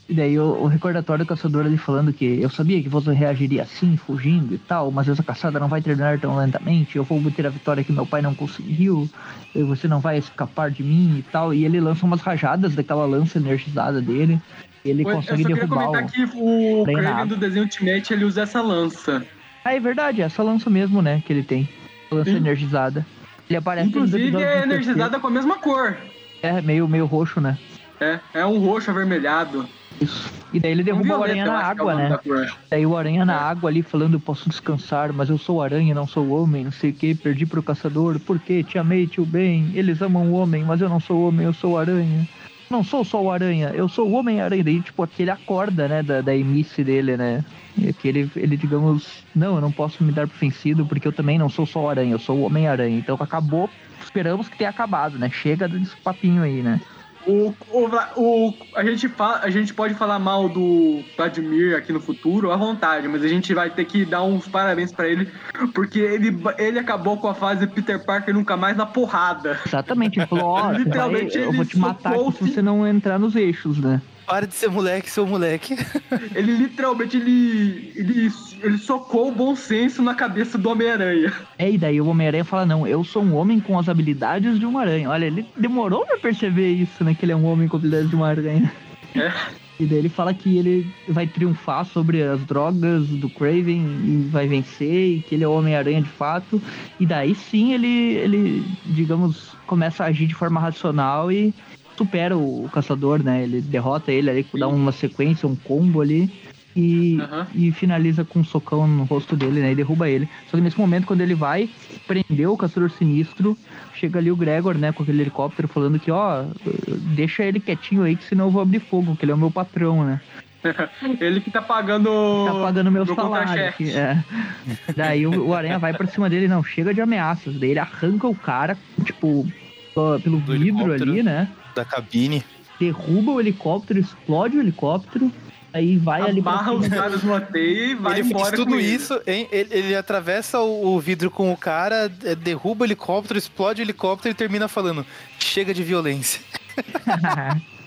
E daí o, o recordatório do caçador ali falando que eu sabia que você reagiria assim, fugindo e tal, mas essa caçada não vai terminar tão lentamente, eu vou obter a vitória que meu pai não conseguiu, você não vai escapar de mim e tal. E ele lança umas rajadas daquela lança energizada dele. E ele eu consegue só queria derrubar comentar o. que o. Kraven do desenho Ultimate, ele usa essa lança. Ah, é verdade, é essa lança mesmo, né? Que ele tem. Lança Sim. energizada. Ele aparece Inclusive é energizada com a mesma cor. É, meio, meio roxo, né? É, é um roxo avermelhado. Isso. E daí ele Um derruba o violeta, aranha na que é o água, né? Daí o aranha na É. água ali falando, eu posso descansar, mas eu sou o aranha, não sou o homem, não sei o que, perdi pro caçador, por quê? Te amei, tio bem, eles amam o homem, mas eu não sou o homem, eu sou o aranha. Não sou só o aranha, eu sou o homem-aranha. Daí, tipo, aquele acorda, né, da, da imice dele, né? E que ele, ele, digamos, não, eu não posso me dar por vencido, porque eu também não sou só o aranha, eu sou o Homem-Aranha. Então acabou, esperamos que tenha acabado, né? Chega desse papinho aí, né? O, o, o- a, gente fa, a gente pode falar mal do Vladimir aqui no futuro à vontade, mas a gente vai ter que dar uns parabéns pra ele, porque ele, ele acabou com a fase Peter Parker nunca mais na porrada. Exatamente, ele falou, vai- Literalmente, eu ele vou te matar aqui se você não entrar nos eixos, né? Para de ser moleque, seu moleque. Ele literalmente ele, ele, ele socou o bom senso na cabeça do Homem-Aranha. É, e daí o Homem-Aranha fala, não, eu sou um homem com as habilidades de uma aranha. Olha, ele demorou pra perceber isso, né? Que ele é um homem com habilidades de uma aranha. É. E daí ele fala que ele vai triunfar sobre as drogas do Craven e vai vencer, e que ele é o Homem-Aranha de fato. E daí sim ele, ele, digamos, começa a agir de forma racional e supera o caçador, né? Ele derrota ele ali, dá uma sequência, um combo ali. E, Aham. e finaliza com um socão no rosto dele, né? E derruba ele. Só que nesse momento, quando ele vai prender o caçador sinistro, chega ali o Gregor, né, com aquele helicóptero, falando que, ó, deixa ele quietinho aí, que senão eu vou abrir fogo, que ele é o meu patrão, né? Ele que tá pagando. Tá pagando meus meu salários. É. Daí o, o Aranha vai pra cima dele, não, chega de ameaças. Daí ele arranca o cara, tipo, pelo Do vidro ali, né? Da cabine. Derruba o helicóptero, explode o helicóptero, aí vai ali Amarra os caras no teia e vai ele embora tudo com ele. isso, hein? Ele, ele atravessa o, o vidro com o cara, é, derruba o helicóptero, explode o helicóptero e termina falando: chega de violência.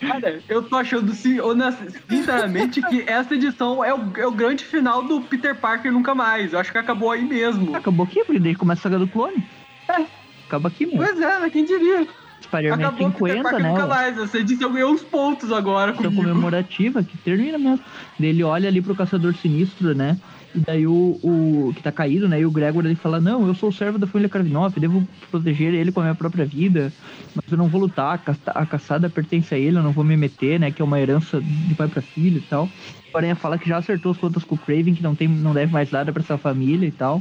Cara, eu tô achando, sinceramente, que essa edição é o, é o grande final do Peter Parker Nunca Mais. Eu acho que acabou aí mesmo. Acabou aqui, porque daí começa a saga do clone. É, acaba aqui mesmo. Pois é, quem diria? Spider-Man Acabou o Peter 50, Parker né? Mais. Essa edição ganhou uns pontos agora comigo. comemorativa, que termina mesmo. Ele olha ali pro caçador sinistro, né? E daí o, o que tá caído, né? E o Gregor ele fala: Não, eu sou o servo da família Kravinoff, devo proteger ele com a minha própria vida, mas eu não vou lutar. A, a caçada pertence a ele, eu não vou me meter, né? Que é uma herança de pai pra filho e tal. O Aranha fala que já acertou as contas com o Craven, que não, tem, não deve mais nada pra essa família e tal.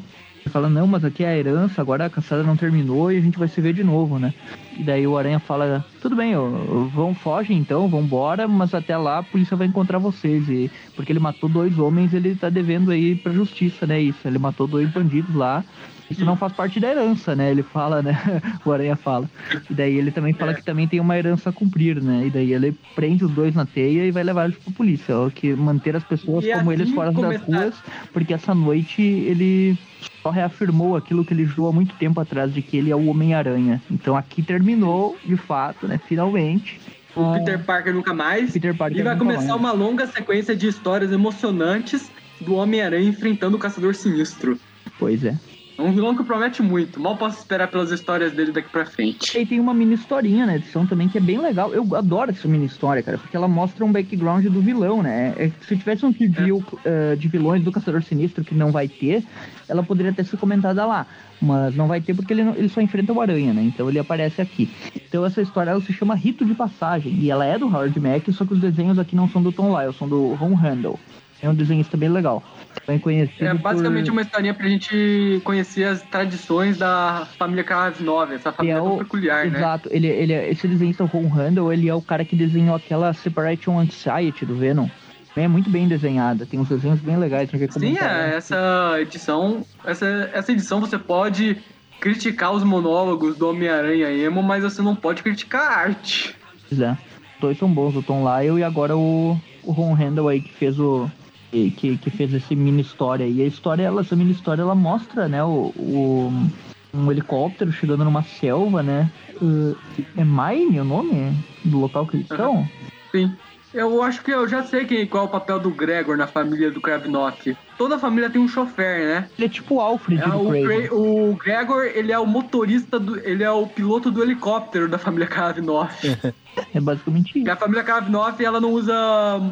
Fala, não, mas aqui é a herança, agora a caçada não terminou e a gente vai se ver de novo, né? E daí o Aranha fala, tudo bem, ó, vão, foge então, vambora, mas até lá a polícia vai encontrar vocês. E, porque ele matou dois homens, ele tá devendo aí pra justiça, né? Isso, ele matou dois bandidos lá. Isso não faz parte da herança, né? Ele fala, né? O Aranha fala. E daí ele também fala É. que também tem uma herança a cumprir, né? E daí ele prende os dois na teia e vai levar eles pra polícia. Ó, que manter as pessoas E como assim eles fora das começar- ruas, porque essa noite ele só reafirmou aquilo que ele jurou há muito tempo atrás, de que ele é o Homem-Aranha. Então aqui terminou, de fato, né? Finalmente. O com Peter Parker Nunca Mais. Peter Parker E vai começar mais. uma longa sequência de histórias emocionantes do Homem-Aranha enfrentando o Caçador Sinistro. Pois é. É um vilão que promete muito. Mal posso esperar pelas histórias dele daqui pra frente. E aí tem uma mini historinha na edição também que é bem legal. Eu adoro essa mini história, cara, porque ela mostra um background do vilão, né? É, se tivesse um review eh, de vilões do Caçador Sinistro que não vai ter, ela poderia ter sido comentada lá. Mas não vai ter porque ele, não- ele só enfrenta o Aranha, né? Então ele aparece aqui. Então essa história ela se chama Rito de Passagem. E ela é do Howard Mack, só que os desenhos aqui não são do Tom Lyle, são do Ron Handel. É um desenhista bem legal. Bem conhecido É basicamente por... uma historinha pra gente conhecer as tradições da família Krasinov, essa Ele família é tão o- peculiar, né? Exato, ele, ele, é- esse desenhista, o Ron Handel, ele é o cara que desenhou aquela Separation Anxiety do Venom. É muito bem desenhada, tem uns desenhos bem legais. Sim, é, né? essa edição, essa, essa edição você pode criticar os monólogos do Homem-Aranha emo, mas você não pode criticar a arte. Pois é. Os dois são bons, o Tom Lyle e agora o, o Ron Handel aí que fez o. Que, que que fez esse mini história. E a história, ela, essa mini história, ela mostra, né, o, o- um helicóptero chegando numa selva, né? Uh, é Mine o nome do local que eles estão? Sim. Eu acho que eu já sei quem, qual é o papel do Gregor na família do Kravinoff. Toda família tem um chofer, né? Ele é tipo o Alfred É, do o, Craven. O Gregor, ele é o motorista, do, ele é o piloto do helicóptero da família Kravinoff. É basicamente E isso. a família Kravinoff, ela não usa.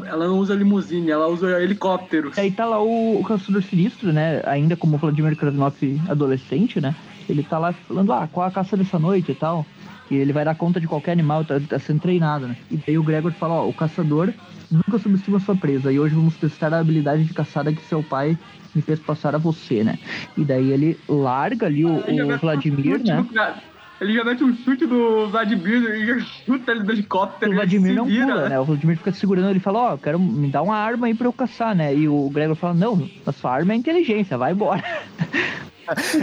Ela não usa limusine, ela usa helicópteros. Aí tá lá o, o Caçador Sinistro, né? Ainda como o Vladimir Krasnov adolescente, né? Ele tá lá falando, ah, qual a caça dessa noite e tal. E ele vai dar conta de qualquer animal, tá, tá sendo treinado, né? E daí o Gregor fala, ó, o caçador nunca subestima sua presa. E hoje vamos testar a habilidade de caçada que seu pai me fez passar a você, né? E daí ele larga ali o, o um Vladimir, né? Ele já mete um chute do Vladimir e já chuta ele do helicóptero. O Vladimir não vira, pula, né? O Vladimir fica segurando, ele fala, ó, eu quero me dar uma arma aí pra eu caçar, né? E o Gregor fala, não, a sua arma é inteligência, vai embora.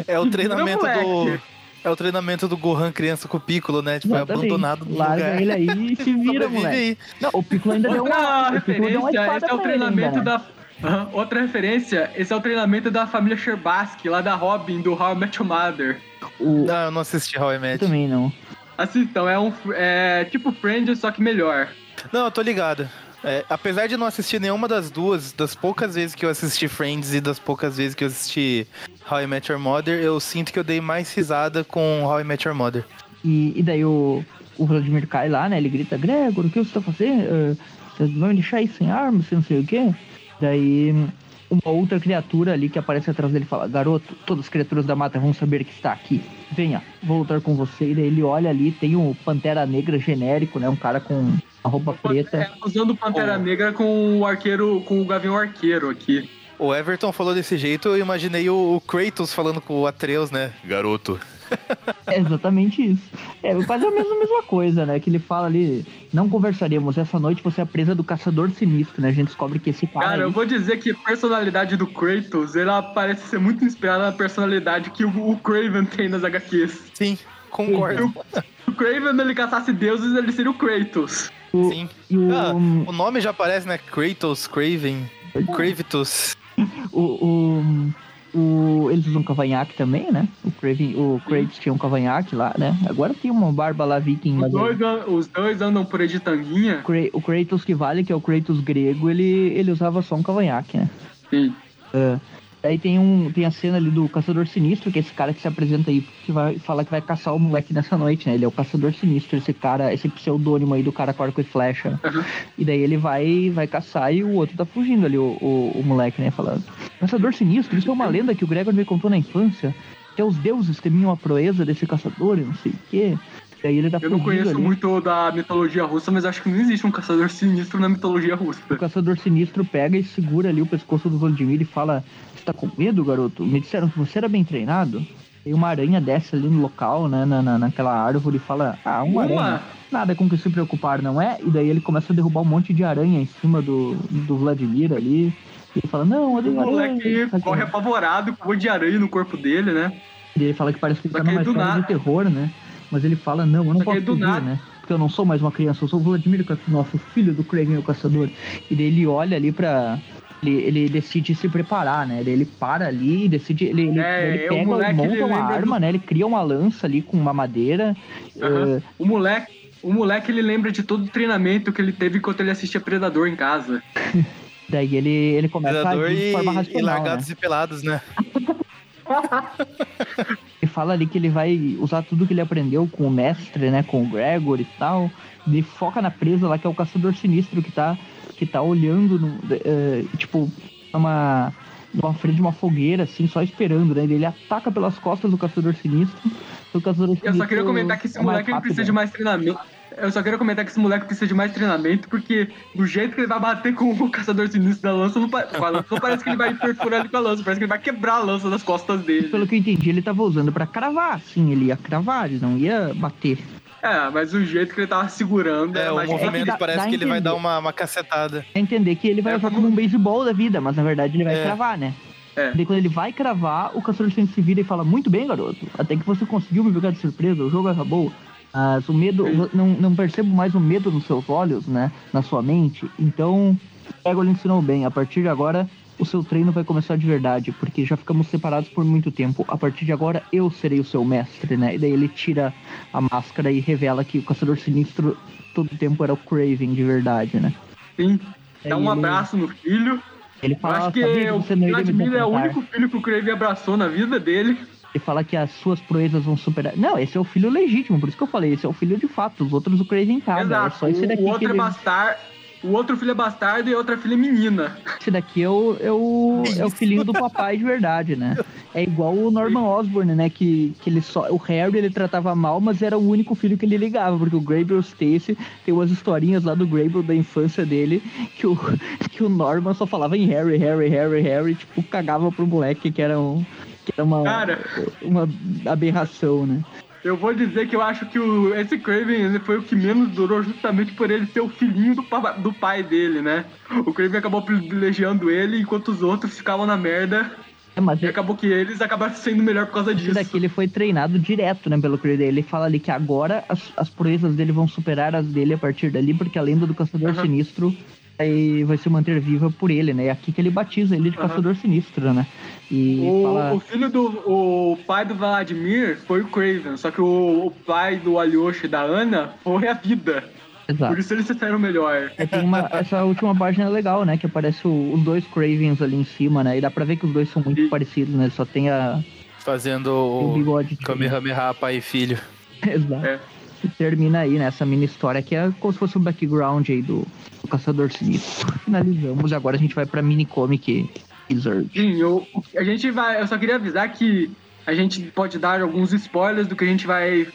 É o treinamento Não, do. É o treinamento do Gohan criança com o Piccolo, né? Tipo, é abandonado no Larga lugar. ele aí e se vira, moleque. aí. Não, o Piccolo ainda deu Outra uma, deu uma referência, espada esse é o treinamento ainda, né? da. Aham, Outra referência, esse é o treinamento da família Sherbaski, lá da Robin, do How I Met Your Mother. O... Não, eu não assisti How I Eu Met. também não. Assistam, é um é tipo Friends, só que melhor. Não, eu tô ligado. É, apesar de não assistir nenhuma das duas, das poucas vezes que eu assisti Friends e das poucas vezes que eu assisti How I Met Your Mother, eu sinto que eu dei mais risada com How I Met Your Mother. E, e daí o, o Vladimir cai lá, né? Ele grita, Gregor, o que você tá fazendo? Eh, Você vai me deixar aí sem arma, sem não sei o quê? Daí uma outra criatura ali que aparece atrás dele fala, garoto, todas as criaturas da mata vão saber que está aqui. Venha, vou lutar com você. E daí ele olha ali, tem o Pantera Negra genérico, né? Um cara com uma roupa preta. É, usando Pantera Oh. Negra com o arqueiro, com o Gavião Arqueiro aqui. O Everton falou desse jeito, eu imaginei o, o Kratos falando com o Atreus, né? Garoto. É exatamente isso. É quase a mesma, mesma coisa, né? Que ele fala ali, não conversaremos, essa noite você é a presa do caçador sinistro, né? A gente descobre que esse cara. Cara, aí- eu vou dizer que a personalidade do Kratos, ela parece ser muito inspirada na personalidade que o, o Craven tem nas HQs. Sim, concordo. Se o Craven ele caçasse deuses, ele seria o Kratos. O- Sim. E o, Ah, o nome já aparece, né? Kratos, Craven, Kravitus. o, o, o- eles usam cavanhaque também, né? O, Craven, o Kratos tinha um cavanhaque lá, né? Agora tem uma barba lá viking. Os mas o, dois, an- os dois andam por aí de tanguinha. O Kratos que vale, que é o Kratos grego, ele, ele usava só um cavanhaque, né? Sim. É. Aí tem, um, tem a cena ali do Caçador Sinistro, que é esse cara que se apresenta aí, que vai falar que vai caçar o moleque nessa noite, né? Ele é o Caçador Sinistro, esse cara, esse pseudônimo aí do cara com arco e flecha. Uhum. E daí ele vai, vai caçar e o outro tá fugindo ali, o, o, o moleque, né? Falando. Caçador Sinistro, isso é uma lenda que o Gregor me contou na infância. Até os deuses temiam a proeza desse caçador e não sei o quê. Daí ele tá Eu não conheço ali. muito da mitologia russa, mas acho que não existe um caçador sinistro na mitologia russa. O caçador sinistro pega e segura ali o pescoço do Vladimir e fala: Você tá com medo, garoto? Me disseram que você era bem treinado. E uma aranha desce ali no local, né? Na, na, naquela árvore e fala: Ah, uma, Uma? aranha. Nada com que se preocupar, não é? E daí ele começa a derrubar um monte de aranha em cima do, do Vladimir ali. E ele fala: Não, eu dei O aranha. moleque Sabe? corre apavorado com monte de aranha no corpo dele, né? E ele fala que parece que ele tá numa história nada- de terror, né? Mas ele fala, não, eu não Só posso fugir, nada- né? Porque eu não sou mais uma criança, eu sou o Vladimir nosso filho do Craven o Caçador. E daí ele olha ali pra... Ele, ele decide se preparar, né? Daí ele para ali e decide... Ele, ele, É, ele é, pega, moleque, monta ele uma arma, do- né? Ele cria uma lança ali com uma madeira. Aham. eh, O moleque, o moleque ele lembra de todo o treinamento que ele teve enquanto ele assistia Predador em casa. daí ele, ele começa Predador a agir de e, forma e racional, né? largados e pelados, né? Ele fala ali que ele vai usar tudo que ele aprendeu com o mestre, né? Com o Gregor e tal. Ele foca na presa lá, que é o caçador sinistro que tá, que tá olhando, no, eh, tipo, numa, numa frente de uma fogueira, assim, só esperando, né? Ele ataca pelas costas do caçador sinistro. O caçador Eu sinistro só queria comentar que esse é moleque rápido, precisa de né? mais treinamento. Eu só queria comentar que esse moleque precisa de mais treinamento, porque do jeito que ele vai bater com o caçador sinistro da lança, não, lança, não parece que ele vai perfurar ele com a lança, parece que ele vai quebrar a lança das costas dele. Pelo que eu entendi, ele tava usando pra cravar, sim, ele ia cravar, ele não ia bater. É, mas o jeito que ele tava segurando É, o mais movimento dá- parece dá que ele vai dar uma, uma cacetada. É entender que ele vai É, usar como- como um beisebol da vida, mas na verdade ele vai É. cravar, né? É. Daí quando ele vai cravar, o caçador sinistro se vira e fala, muito bem, garoto. Até que você conseguiu me pegar de surpresa, o jogo acabou. Mas o medo, não, não percebo mais o medo nos seus olhos, né? Na sua mente. Então, Pego lhe ensinou bem. A partir de agora, o seu treino vai começar de verdade, porque já ficamos separados por muito tempo. A partir de agora, eu serei o seu mestre, né? E daí ele tira a máscara e revela que o Caçador Sinistro todo o tempo era o Craven de verdade, né? Sim. Dá um ele- abraço no filho. Ele Eu fala, acho que "Sabia o Vladimir é o confrontar." único filho que o Crave abraçou na vida dele. Ele fala que as suas proezas vão superar. Não, esse é o filho legítimo, por isso que eu falei, esse é o filho de fato. Os outros o Craven caga. É Exato. só esse daqui o outro que é ele... O outro filho é bastardo e a outra filha é menina. Esse daqui é o, é o, é o filhinho do papai de verdade, né? É igual o Norman Osborn, né? Que, que ele só. O Harry ele tratava mal, mas era o único filho que ele ligava, porque o Grable Stacy tem umas historinhas lá do Grable da infância dele que o, que o Norman só falava em Harry, Harry, Harry, Harry, tipo, cagava pro moleque que era um. Que era uma, Cara. uma aberração, né? Eu vou dizer que eu acho que o, esse Craven ele foi o que menos durou justamente por ele ser o filhinho do, do pai dele, né? O Craven acabou privilegiando ele enquanto os outros ficavam na merda. É, mas E acabou que eles acabaram sendo melhor por causa disso. daqui ele foi treinado direto, né, pelo Creed. Ele fala ali que agora as, as proezas dele vão superar as dele a partir dali, porque a lenda do Caçador Aham. Sinistro vai, vai se manter viva por ele, né? É aqui que ele batiza ele de Aham. Caçador Sinistro, né? E O, fala... o filho do. O pai do Vladimir foi o Craven, só que o, o pai do Alioshi e da Ana foi a vida. Exato. Por isso eles saíram melhor. É, tem uma, essa última página é legal, né? Que aparece o- os dois Cravens ali em cima, né? E dá pra ver que os dois são muito E- parecidos, né? Só tem a, Fazendo o o bigode. Kamehameha pai e filho. Exato. É. E termina aí nessa mini história que é como se fosse o background aí do, do Caçador Sinistro. Finalizamos e agora a gente vai pra mini comic Wizard. Sim, eu, a gente vai. Eu só queria avisar que a gente pode dar alguns spoilers do que a gente vai.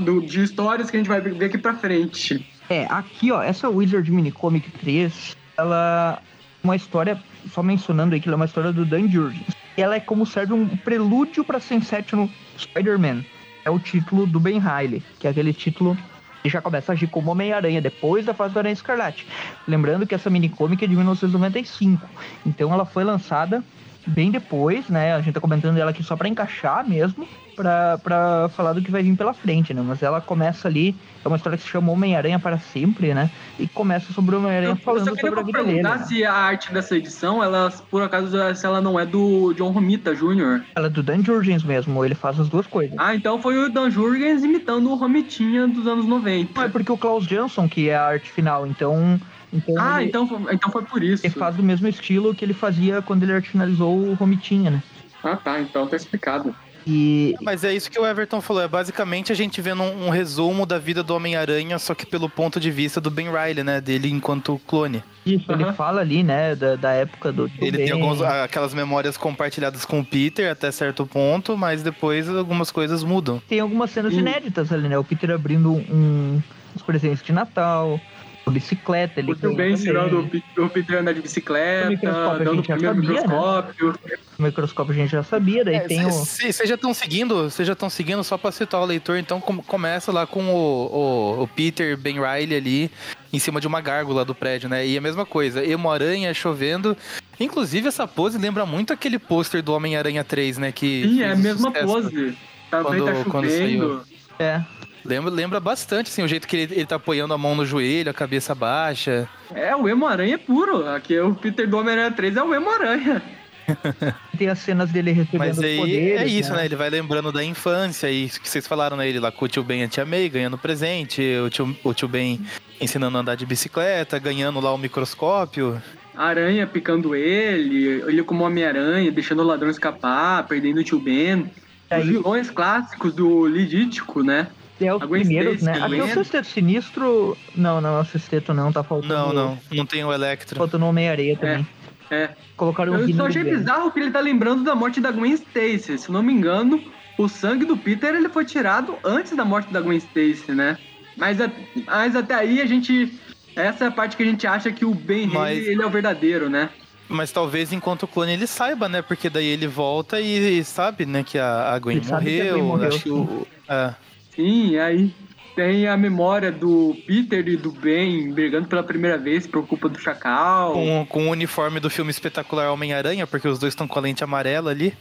do- de histórias que a gente vai ver aqui pra frente. É, aqui ó, essa Wizard Mini Comic 3, ela é uma história, só mencionando aí que ela é uma história do Dan Jurgens. E ela é como serve um prelúdio pra Sensational Spider-Man. É o título do Ben Riley, que é aquele título que já começa a agir como Homem-Aranha, depois da fase do Aranha Escarlate. Lembrando que essa mini comic é de 1995, então ela foi lançada bem depois, né? A gente tá comentando ela aqui só pra encaixar mesmo, pra falar do que vai vir pela frente, né? Mas ela começa ali, é uma história que se chama Homem-Aranha para sempre, né? E começa sobre o Homem-Aranha falando sobre a vida dele. né? se a arte dessa edição, ela, por acaso, se ela não é do John Romita Jr. Ela é do Dan Jurgens mesmo, ele faz as duas coisas. Ah, então foi o Dan Jurgens imitando o Romitinha dos anos 90. Não, é porque o Klaus Jansson que é a arte final, então... então Ah, ele, então, foi- então foi por isso. ele faz do mesmo estilo que ele fazia quando ele finalizou o Romitinha, né? Ah, tá, então tá explicado. E, Mas é isso que o Everton falou. É basicamente a gente vendo um, um resumo da vida do Homem-Aranha, só que pelo ponto de vista do Ben Riley, né? Dele enquanto clone. Isso, ele Aham. fala ali, né, da, da época do. Ele tem Ben. alguns, aquelas memórias compartilhadas com o Peter até certo ponto, mas depois algumas coisas mudam. Tem algumas cenas Hum. inéditas ali, né? O Peter abrindo um, uns presentes de Natal, bicicleta. Ele O tio Ben ensinando o Pe- o Peter andar de O bicicleta, microscópio dando o primeiro sabia, né? microscópio. O microscópio a gente já sabia, daí tem o. Vocês já estão seguindo, vocês já estão seguindo só pra citar o leitor, então com- começa lá com o, o, o Peter Ben Riley ali em cima de uma gárgula do prédio, né? E a mesma coisa, Emo-Aranha chovendo. Inclusive essa pose lembra muito aquele pôster do Homem-Aranha 3, né? Que Sim, é a mesma pose. Também Quando- tá quando chovendo. É. Lembra, lembra bastante, assim, o jeito que ele, ele tá apoiando a mão no joelho, a cabeça baixa. É, o Emo-Aranha é puro. Aqui o Peter do Homem-Aranha 3 é o Emo-Aranha. Tem as cenas dele recebendo Mas os aí poderes. é isso, né? Ele vai lembrando da infância e isso que vocês falaram, né? Ele lá com o tio Ben e a tia May ganhando presente, o tio, o tio Ben ensinando a andar de bicicleta, ganhando lá o microscópio. A aranha picando ele, ele como Homem-Aranha, deixando o ladrão escapar, perdendo o tio Ben. Os vilões clássicos do Lidítico, né? É os A Gwen primeiros, Stacy, né? a Aqui é o. Sexteto Sinistro. Não, não, é o Sexteto não, tá faltando. Não, não, não tem o Electro. Faltando Homem-Areia também. É. Colocaram o Eu Vini só achei bizarro que ele tá lembrando da morte da Gwen Stacy. Se não me engano, o sangue do Peter ele foi tirado antes da morte da Gwen Stacy, né? Mas, a- mas até aí a gente. Essa é a parte que a gente acha que o Ben Mas- Haley, ele é o verdadeiro, né? Mas talvez enquanto clone ele saiba, né? Porque daí ele volta e sabe, né, que a, a Gwen Ele sabe que a morreu. Gwen morreu, acho que o- é. Sim, aí tem a memória do Peter e do Ben brigando pela primeira vez por culpa do Chacal. com, com o uniforme do filme espetacular Homem-Aranha, porque os dois estão com a lente amarela ali.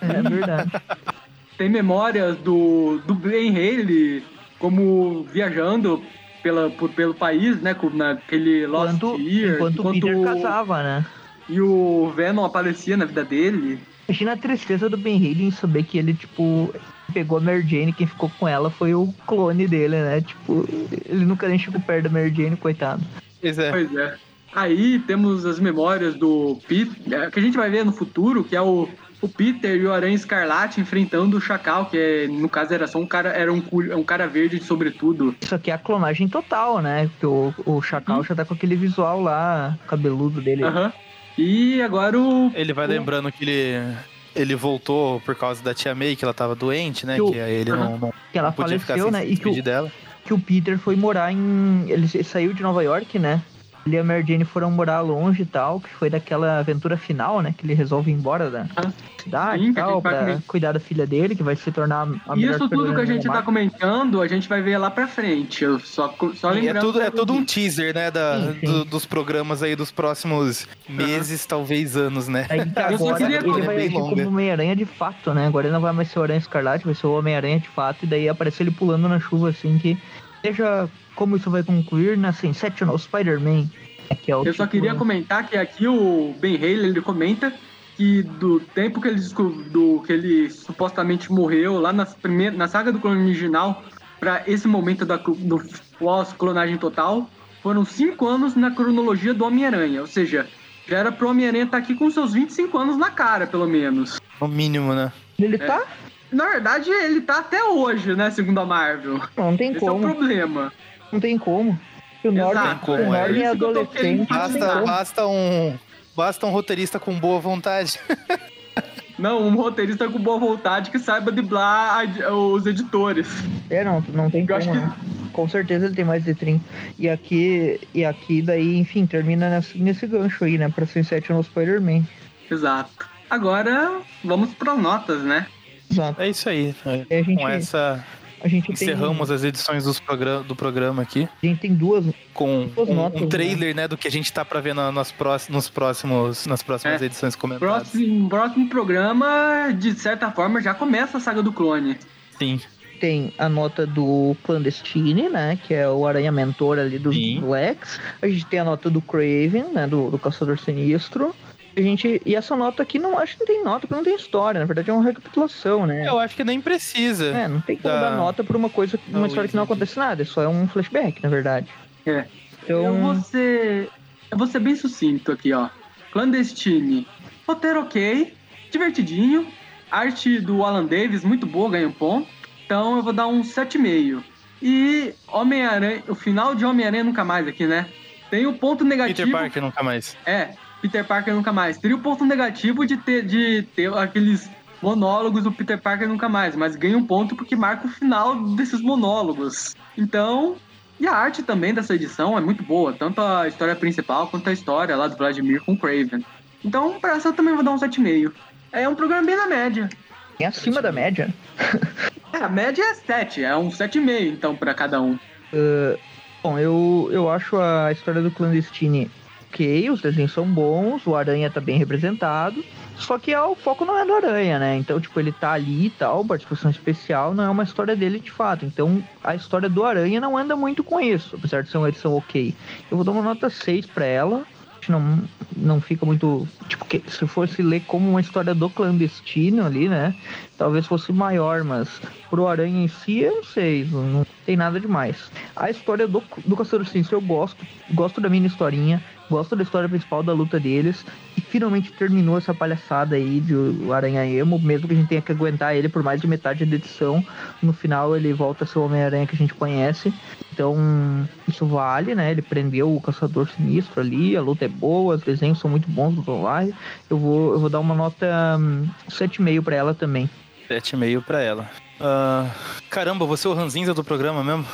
É verdade. Tem memórias do, do Ben Haley como viajando pela, por, pelo país, né? com- Naquele Lost Enquanto, Year. enquanto o Peter casava, né? E o Venom aparecia na vida dele. Imagina a tristeza do Ben Haley em saber que ele, tipo, pegou a Mary Jane, quem ficou com ela foi o clone dele, né? Tipo, ele nunca nem chegou perto da Mary Jane, coitado. Pois é. Pois é. Aí temos as memórias do Peter, que a gente vai ver no futuro, que é o, o Peter e o Aranha Escarlate enfrentando o Chacal, que é, no caso era só um cara, era um, um cara verde de sobretudo. Isso aqui é a clonagem total, né? Porque o, o Chacal hum. já tá com aquele visual lá, cabeludo dele. Aham. E agora o. Ele vai o... lembrando que ele ele voltou por causa da tia May, que ela tava doente, né? Que, o... que ele não, não, que ela faleceu, ficar né? E que o, dela. que o Peter foi morar em. Ele saiu de Nova York, né? Ele e a Mary Jane foram morar longe e tal, que foi daquela aventura final, né? Que ele resolve ir embora da ah, cidade sim, e tal, pra comer. cuidar da filha dele, que vai se tornar a melhor Isso tudo que a gente tá comentando, a gente vai ver lá pra frente. Eu só, só é tudo É tudo um teaser, né? Da, sim. Do, dos programas aí dos próximos meses, uhum. talvez anos, né? Aí, agora ele vai agir como Homem-Aranha de fato, né? Agora ele não vai mais ser o Aranha Escarlate, vai ser o Homem-Aranha de fato, e daí aparece ele pulando na chuva, assim, que seja como isso vai concluir na Sensational Spider-Man é eu só queria comentar que aqui o Ben Haley ele comenta que do tempo que ele, do, que ele supostamente morreu lá nas primeiras, na saga do clone original para esse momento da, do pós-clonagem total, foram cinco anos na cronologia do Homem-Aranha. Ou seja, já era pro Homem-Aranha estar tá aqui com seus 25 anos na cara, pelo menos. No mínimo, né? Ele é. tá? Na verdade, ele tá até hoje, né? Segundo a Marvel. Não, tem Esse como. Esse é o problema. Não tem como o Norton, como, o é, é adolescente. Basta, basta, um, basta um roteirista com boa vontade. Não, um roteirista com boa vontade que saiba driblar os editores. É, não, não tem Eu como, que... Né? Com certeza ele tem mais de 30. E aqui, e aqui daí, enfim, termina nesse, nesse gancho aí, né? Pra Sunset no Spider-Man. Exato. Agora, vamos para notas, né? Exato. É isso aí. É, gente... Com essa a gente Encerramos tem... as edições dos programa, do programa aqui. A gente tem duas. Com duas um, notas, um, né? trailer, né? né? do que a gente tá pra ver na, nas, próximos, nos próximos, nas próximas é. edições comentadas. Próximo, próximo programa, de certa forma, já começa a saga do clone. Sim. Tem a nota do Clandestine, né? Que é o aranha mentor ali do Lex. A gente tem a nota do Craven, né? Do, do Caçador Sinistro a gente. E essa nota aqui não acho que não tem nota, porque não tem história. Na verdade, é uma recapitulação, né? Eu acho que nem precisa. É, não tem como da... dar nota por uma coisa, uma não, história que não acontece nada. É só é um flashback, na verdade. É. Então... Eu vou ser. Eu vou ser bem sucinto aqui, ó. Clandestine. Roteiro ok, divertidinho. Arte do Alan Davis, muito boa, ganha um ponto. Então eu vou dar um 7,5. E Homem-Aranha, o final de Homem-Aranha nunca mais aqui, né? Tem o um ponto negativo. Peter Parker nunca mais. É, Peter Parker nunca mais. Teria o ponto negativo de ter, de ter aqueles monólogos do Peter Parker nunca mais, mas ganha um ponto porque marca o final desses monólogos. Então, e a arte também dessa edição é muito boa, tanto a história principal quanto a história lá do Vladimir com Craven. Então, para essa eu também vou dar um 7,5. É um programa bem na média. É acima da média. é, a média é 7, é um 7,5 então para cada um. Uh, bom, eu, eu acho a história do Clandestine ok, os desenhos são bons, o Aranha tá bem representado. Só que o foco não é do Aranha, né? Então, tipo, ele tá ali e tal, participação especial, não é uma história dele de fato. Então, a história do Aranha não anda muito com isso, apesar de ser uma edição ok. Eu vou dar uma nota 6 para ela. Não, não fica muito. Tipo, que, se fosse ler como uma história do clandestino ali, né? Talvez fosse maior, mas pro Aranha em si, eu não sei, não tem nada demais. A história do, do Caçador Sinistro eu gosto, gosto da minha historinha. Gosto da história principal da luta deles. E finalmente terminou essa palhaçada aí de o Aranha Emo, mesmo que a gente tenha que aguentar ele por mais de metade da edição. No final ele volta a ser o Homem-Aranha que a gente conhece. Então, isso vale, né? Ele prendeu o Caçador Sinistro ali, a luta é boa, os desenhos são muito bons do Tom Eu vou, eu vou dar uma nota um, 7,5 para ela também. 7,5 para ela. Uh, caramba, você é o ranzinza do programa mesmo?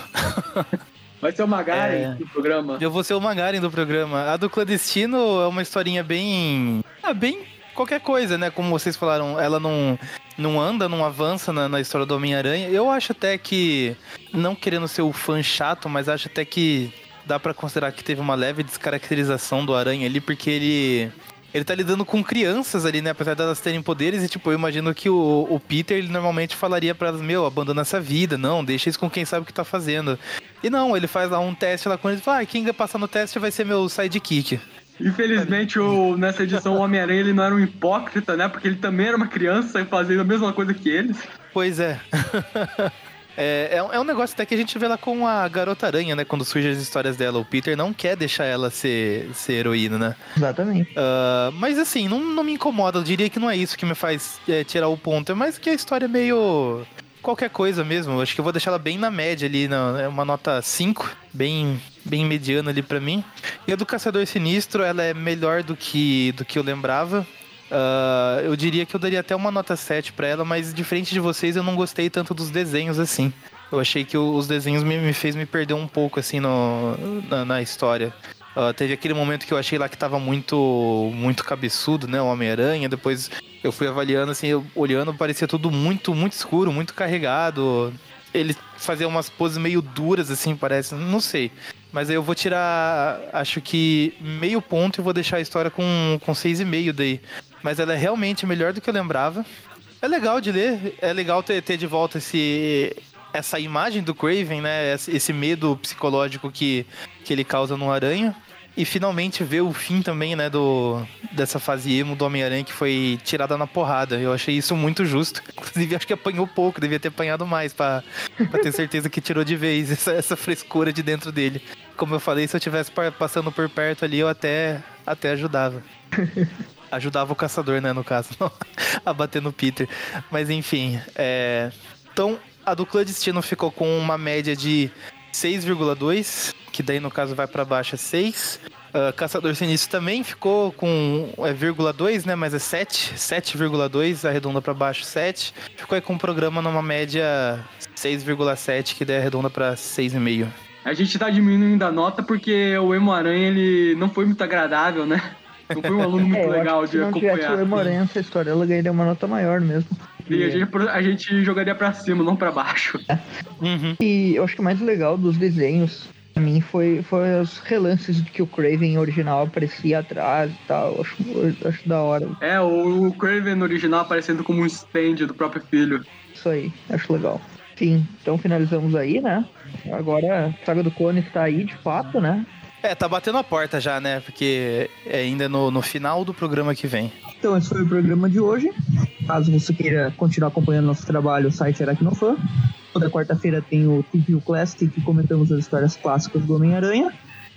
Vai ser o Magaren é... do programa. Eu vou ser o Magaren do programa. A do Clandestino é uma historinha bem. Ah, bem qualquer coisa, né? Como vocês falaram, ela não, não anda, não avança na, na história do Homem-Aranha. Eu acho até que, não querendo ser o fã chato, mas acho até que dá para considerar que teve uma leve descaracterização do Aranha ali, porque ele ele tá lidando com crianças ali, né? Apesar delas terem poderes, e tipo, eu imagino que o, o Peter, ele normalmente falaria para elas, meu, abandona essa vida, não, deixa isso com quem sabe o que tá fazendo. E não, ele faz lá um teste lá com ele e fala, ah, quem passar no teste vai ser meu sidekick. Infelizmente, o, nessa edição, o Homem-Aranha ele não era um hipócrita, né? Porque ele também era uma criança e fazendo a mesma coisa que eles. Pois é. É, é, é, um negócio até que a gente vê lá com a Garota Aranha, né? Quando surgem as histórias dela. O Peter não quer deixar ela ser, ser heroína, né? Exatamente. Uh, mas assim, não, não me incomoda. Eu diria que não é isso que me faz é, tirar o ponto. É mais que a história é meio qualquer coisa mesmo. Acho que eu vou deixar ela bem na média ali, é uma nota 5, bem, bem mediana ali para mim. E a do Caçador Sinistro, ela é melhor do que, do que eu lembrava. Uh, eu diria que eu daria até uma nota 7 para ela, mas diferente de vocês, eu não gostei tanto dos desenhos assim. Eu achei que os desenhos me, me fez me perder um pouco assim no, na, na história. Uh, teve aquele momento que eu achei lá que tava muito muito cabeçudo, né? O Homem-Aranha. Depois eu fui avaliando, assim, olhando, parecia tudo muito, muito escuro, muito carregado. Ele fazia umas poses meio duras, assim, parece. Não sei. Mas aí eu vou tirar, acho que meio ponto e vou deixar a história com, com 6,5 daí mas ela é realmente melhor do que eu lembrava. É legal de ler, é legal ter, ter de volta esse, essa imagem do Craven, né? Esse medo psicológico que, que ele causa no Aranha. E finalmente ver o fim também, né, do, dessa fase emo do Homem-Aranha que foi tirada na porrada. Eu achei isso muito justo. Inclusive, acho que apanhou pouco, devia ter apanhado mais para ter certeza que tirou de vez essa, essa frescura de dentro dele. Como eu falei, se eu tivesse passando por perto ali, eu até, até ajudava. Ajudava o caçador, né, no caso, a bater no Peter. Mas enfim, é... Então, a do clandestino ficou com uma média de 6,2, que daí no caso vai para baixo é 6. Uh, Caçador Sinistro também ficou com é, 2, né? Mas é 7, 7,2, arredonda para baixo 7. Ficou aí com o programa numa média 6,7, que daí arredonda para 6,5. A gente tá diminuindo a nota porque o Emo Aranha ele não foi muito agradável, né? Não foi um aluno muito é, legal de acompanhar. Se não tivesse o Moreno, essa história, ela ganharia uma nota maior mesmo. E a gente, a gente jogaria pra cima, não pra baixo. É. Uhum. E eu acho que o mais legal dos desenhos pra mim foi, foi os relances de que o Craven original aparecia atrás e tal. Acho, acho da hora. É, o, o Craven original aparecendo como um stand do próprio filho. Isso aí, acho legal. Sim, então finalizamos aí, né? Agora a saga do Clone está aí de fato, né? É, tá batendo a porta já, né? Porque é ainda no, no final do programa que vem. Então, esse foi o programa de hoje. Caso você queira continuar acompanhando nosso trabalho, o site Aracnofã. Toda quarta-feira tem o TV Classic, que comentamos as histórias clássicas do Homem-Aranha.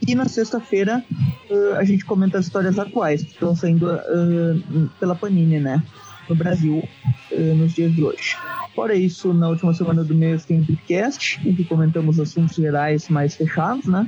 E na sexta-feira uh, a gente comenta as histórias atuais, que estão saindo uh, pela Panini, né? No Brasil, uh, nos dias de hoje. Fora isso, na última semana do mês tem o podcast, em que comentamos assuntos gerais mais fechados, né?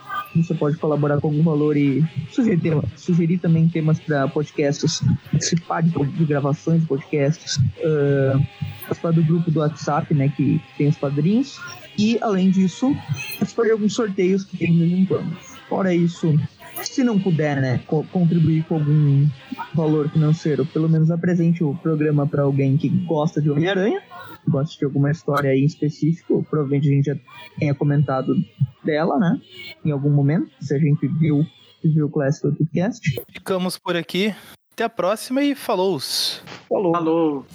você pode colaborar com algum valor e sugerir, tema, sugerir também temas para podcasts, participar de, de, gravações de podcasts, uh, participar do grupo do WhatsApp, né, que tem os padrinhos. E, além disso, participar de alguns sorteios que tem de em. Fora isso, se não puder, né, co contribuir com algum valor financeiro, pelo menos apresente o programa para alguém que gosta de Homem-Aranha, gosta de alguma história aí em específico, provavelmente a gente já tenha comentado dela, né, em algum momento, se a gente viu, viu o Classic Podcast. Ficamos por aqui. Até a próxima e falou! Falou! Falou!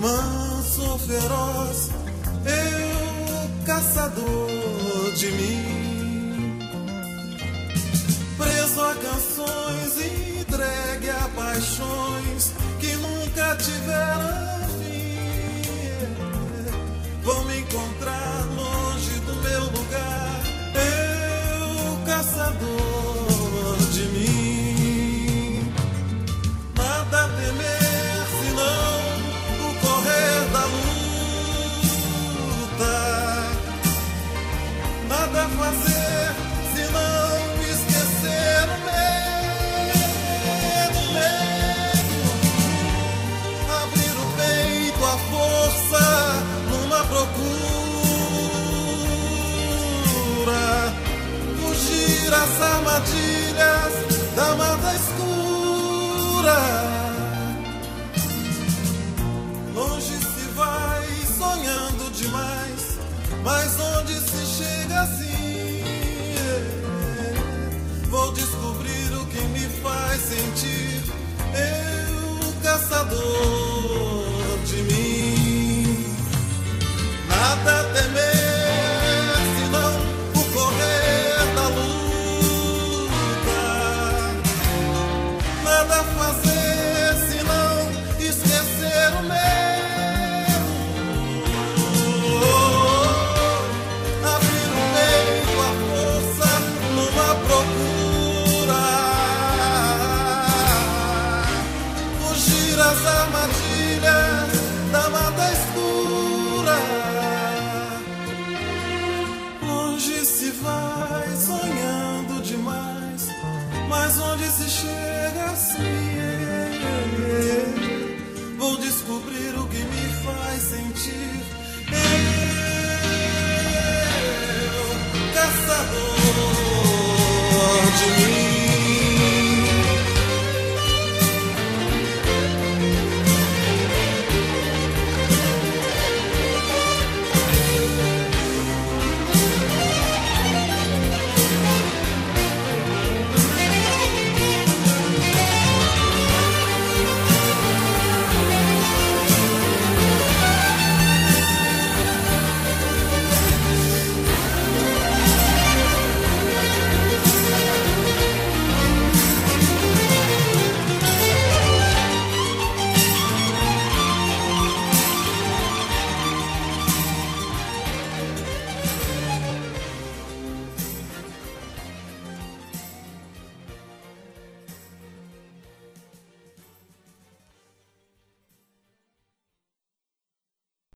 Manso feroz, eu caçador de mim. Preso a canções, entregue a paixões que nunca tiveram fim. Vou me encontrar armadilhas da mata escura. Longe se vai sonhando demais, mas onde se chega assim? Vou descobrir o que me faz sentir eu, caçador.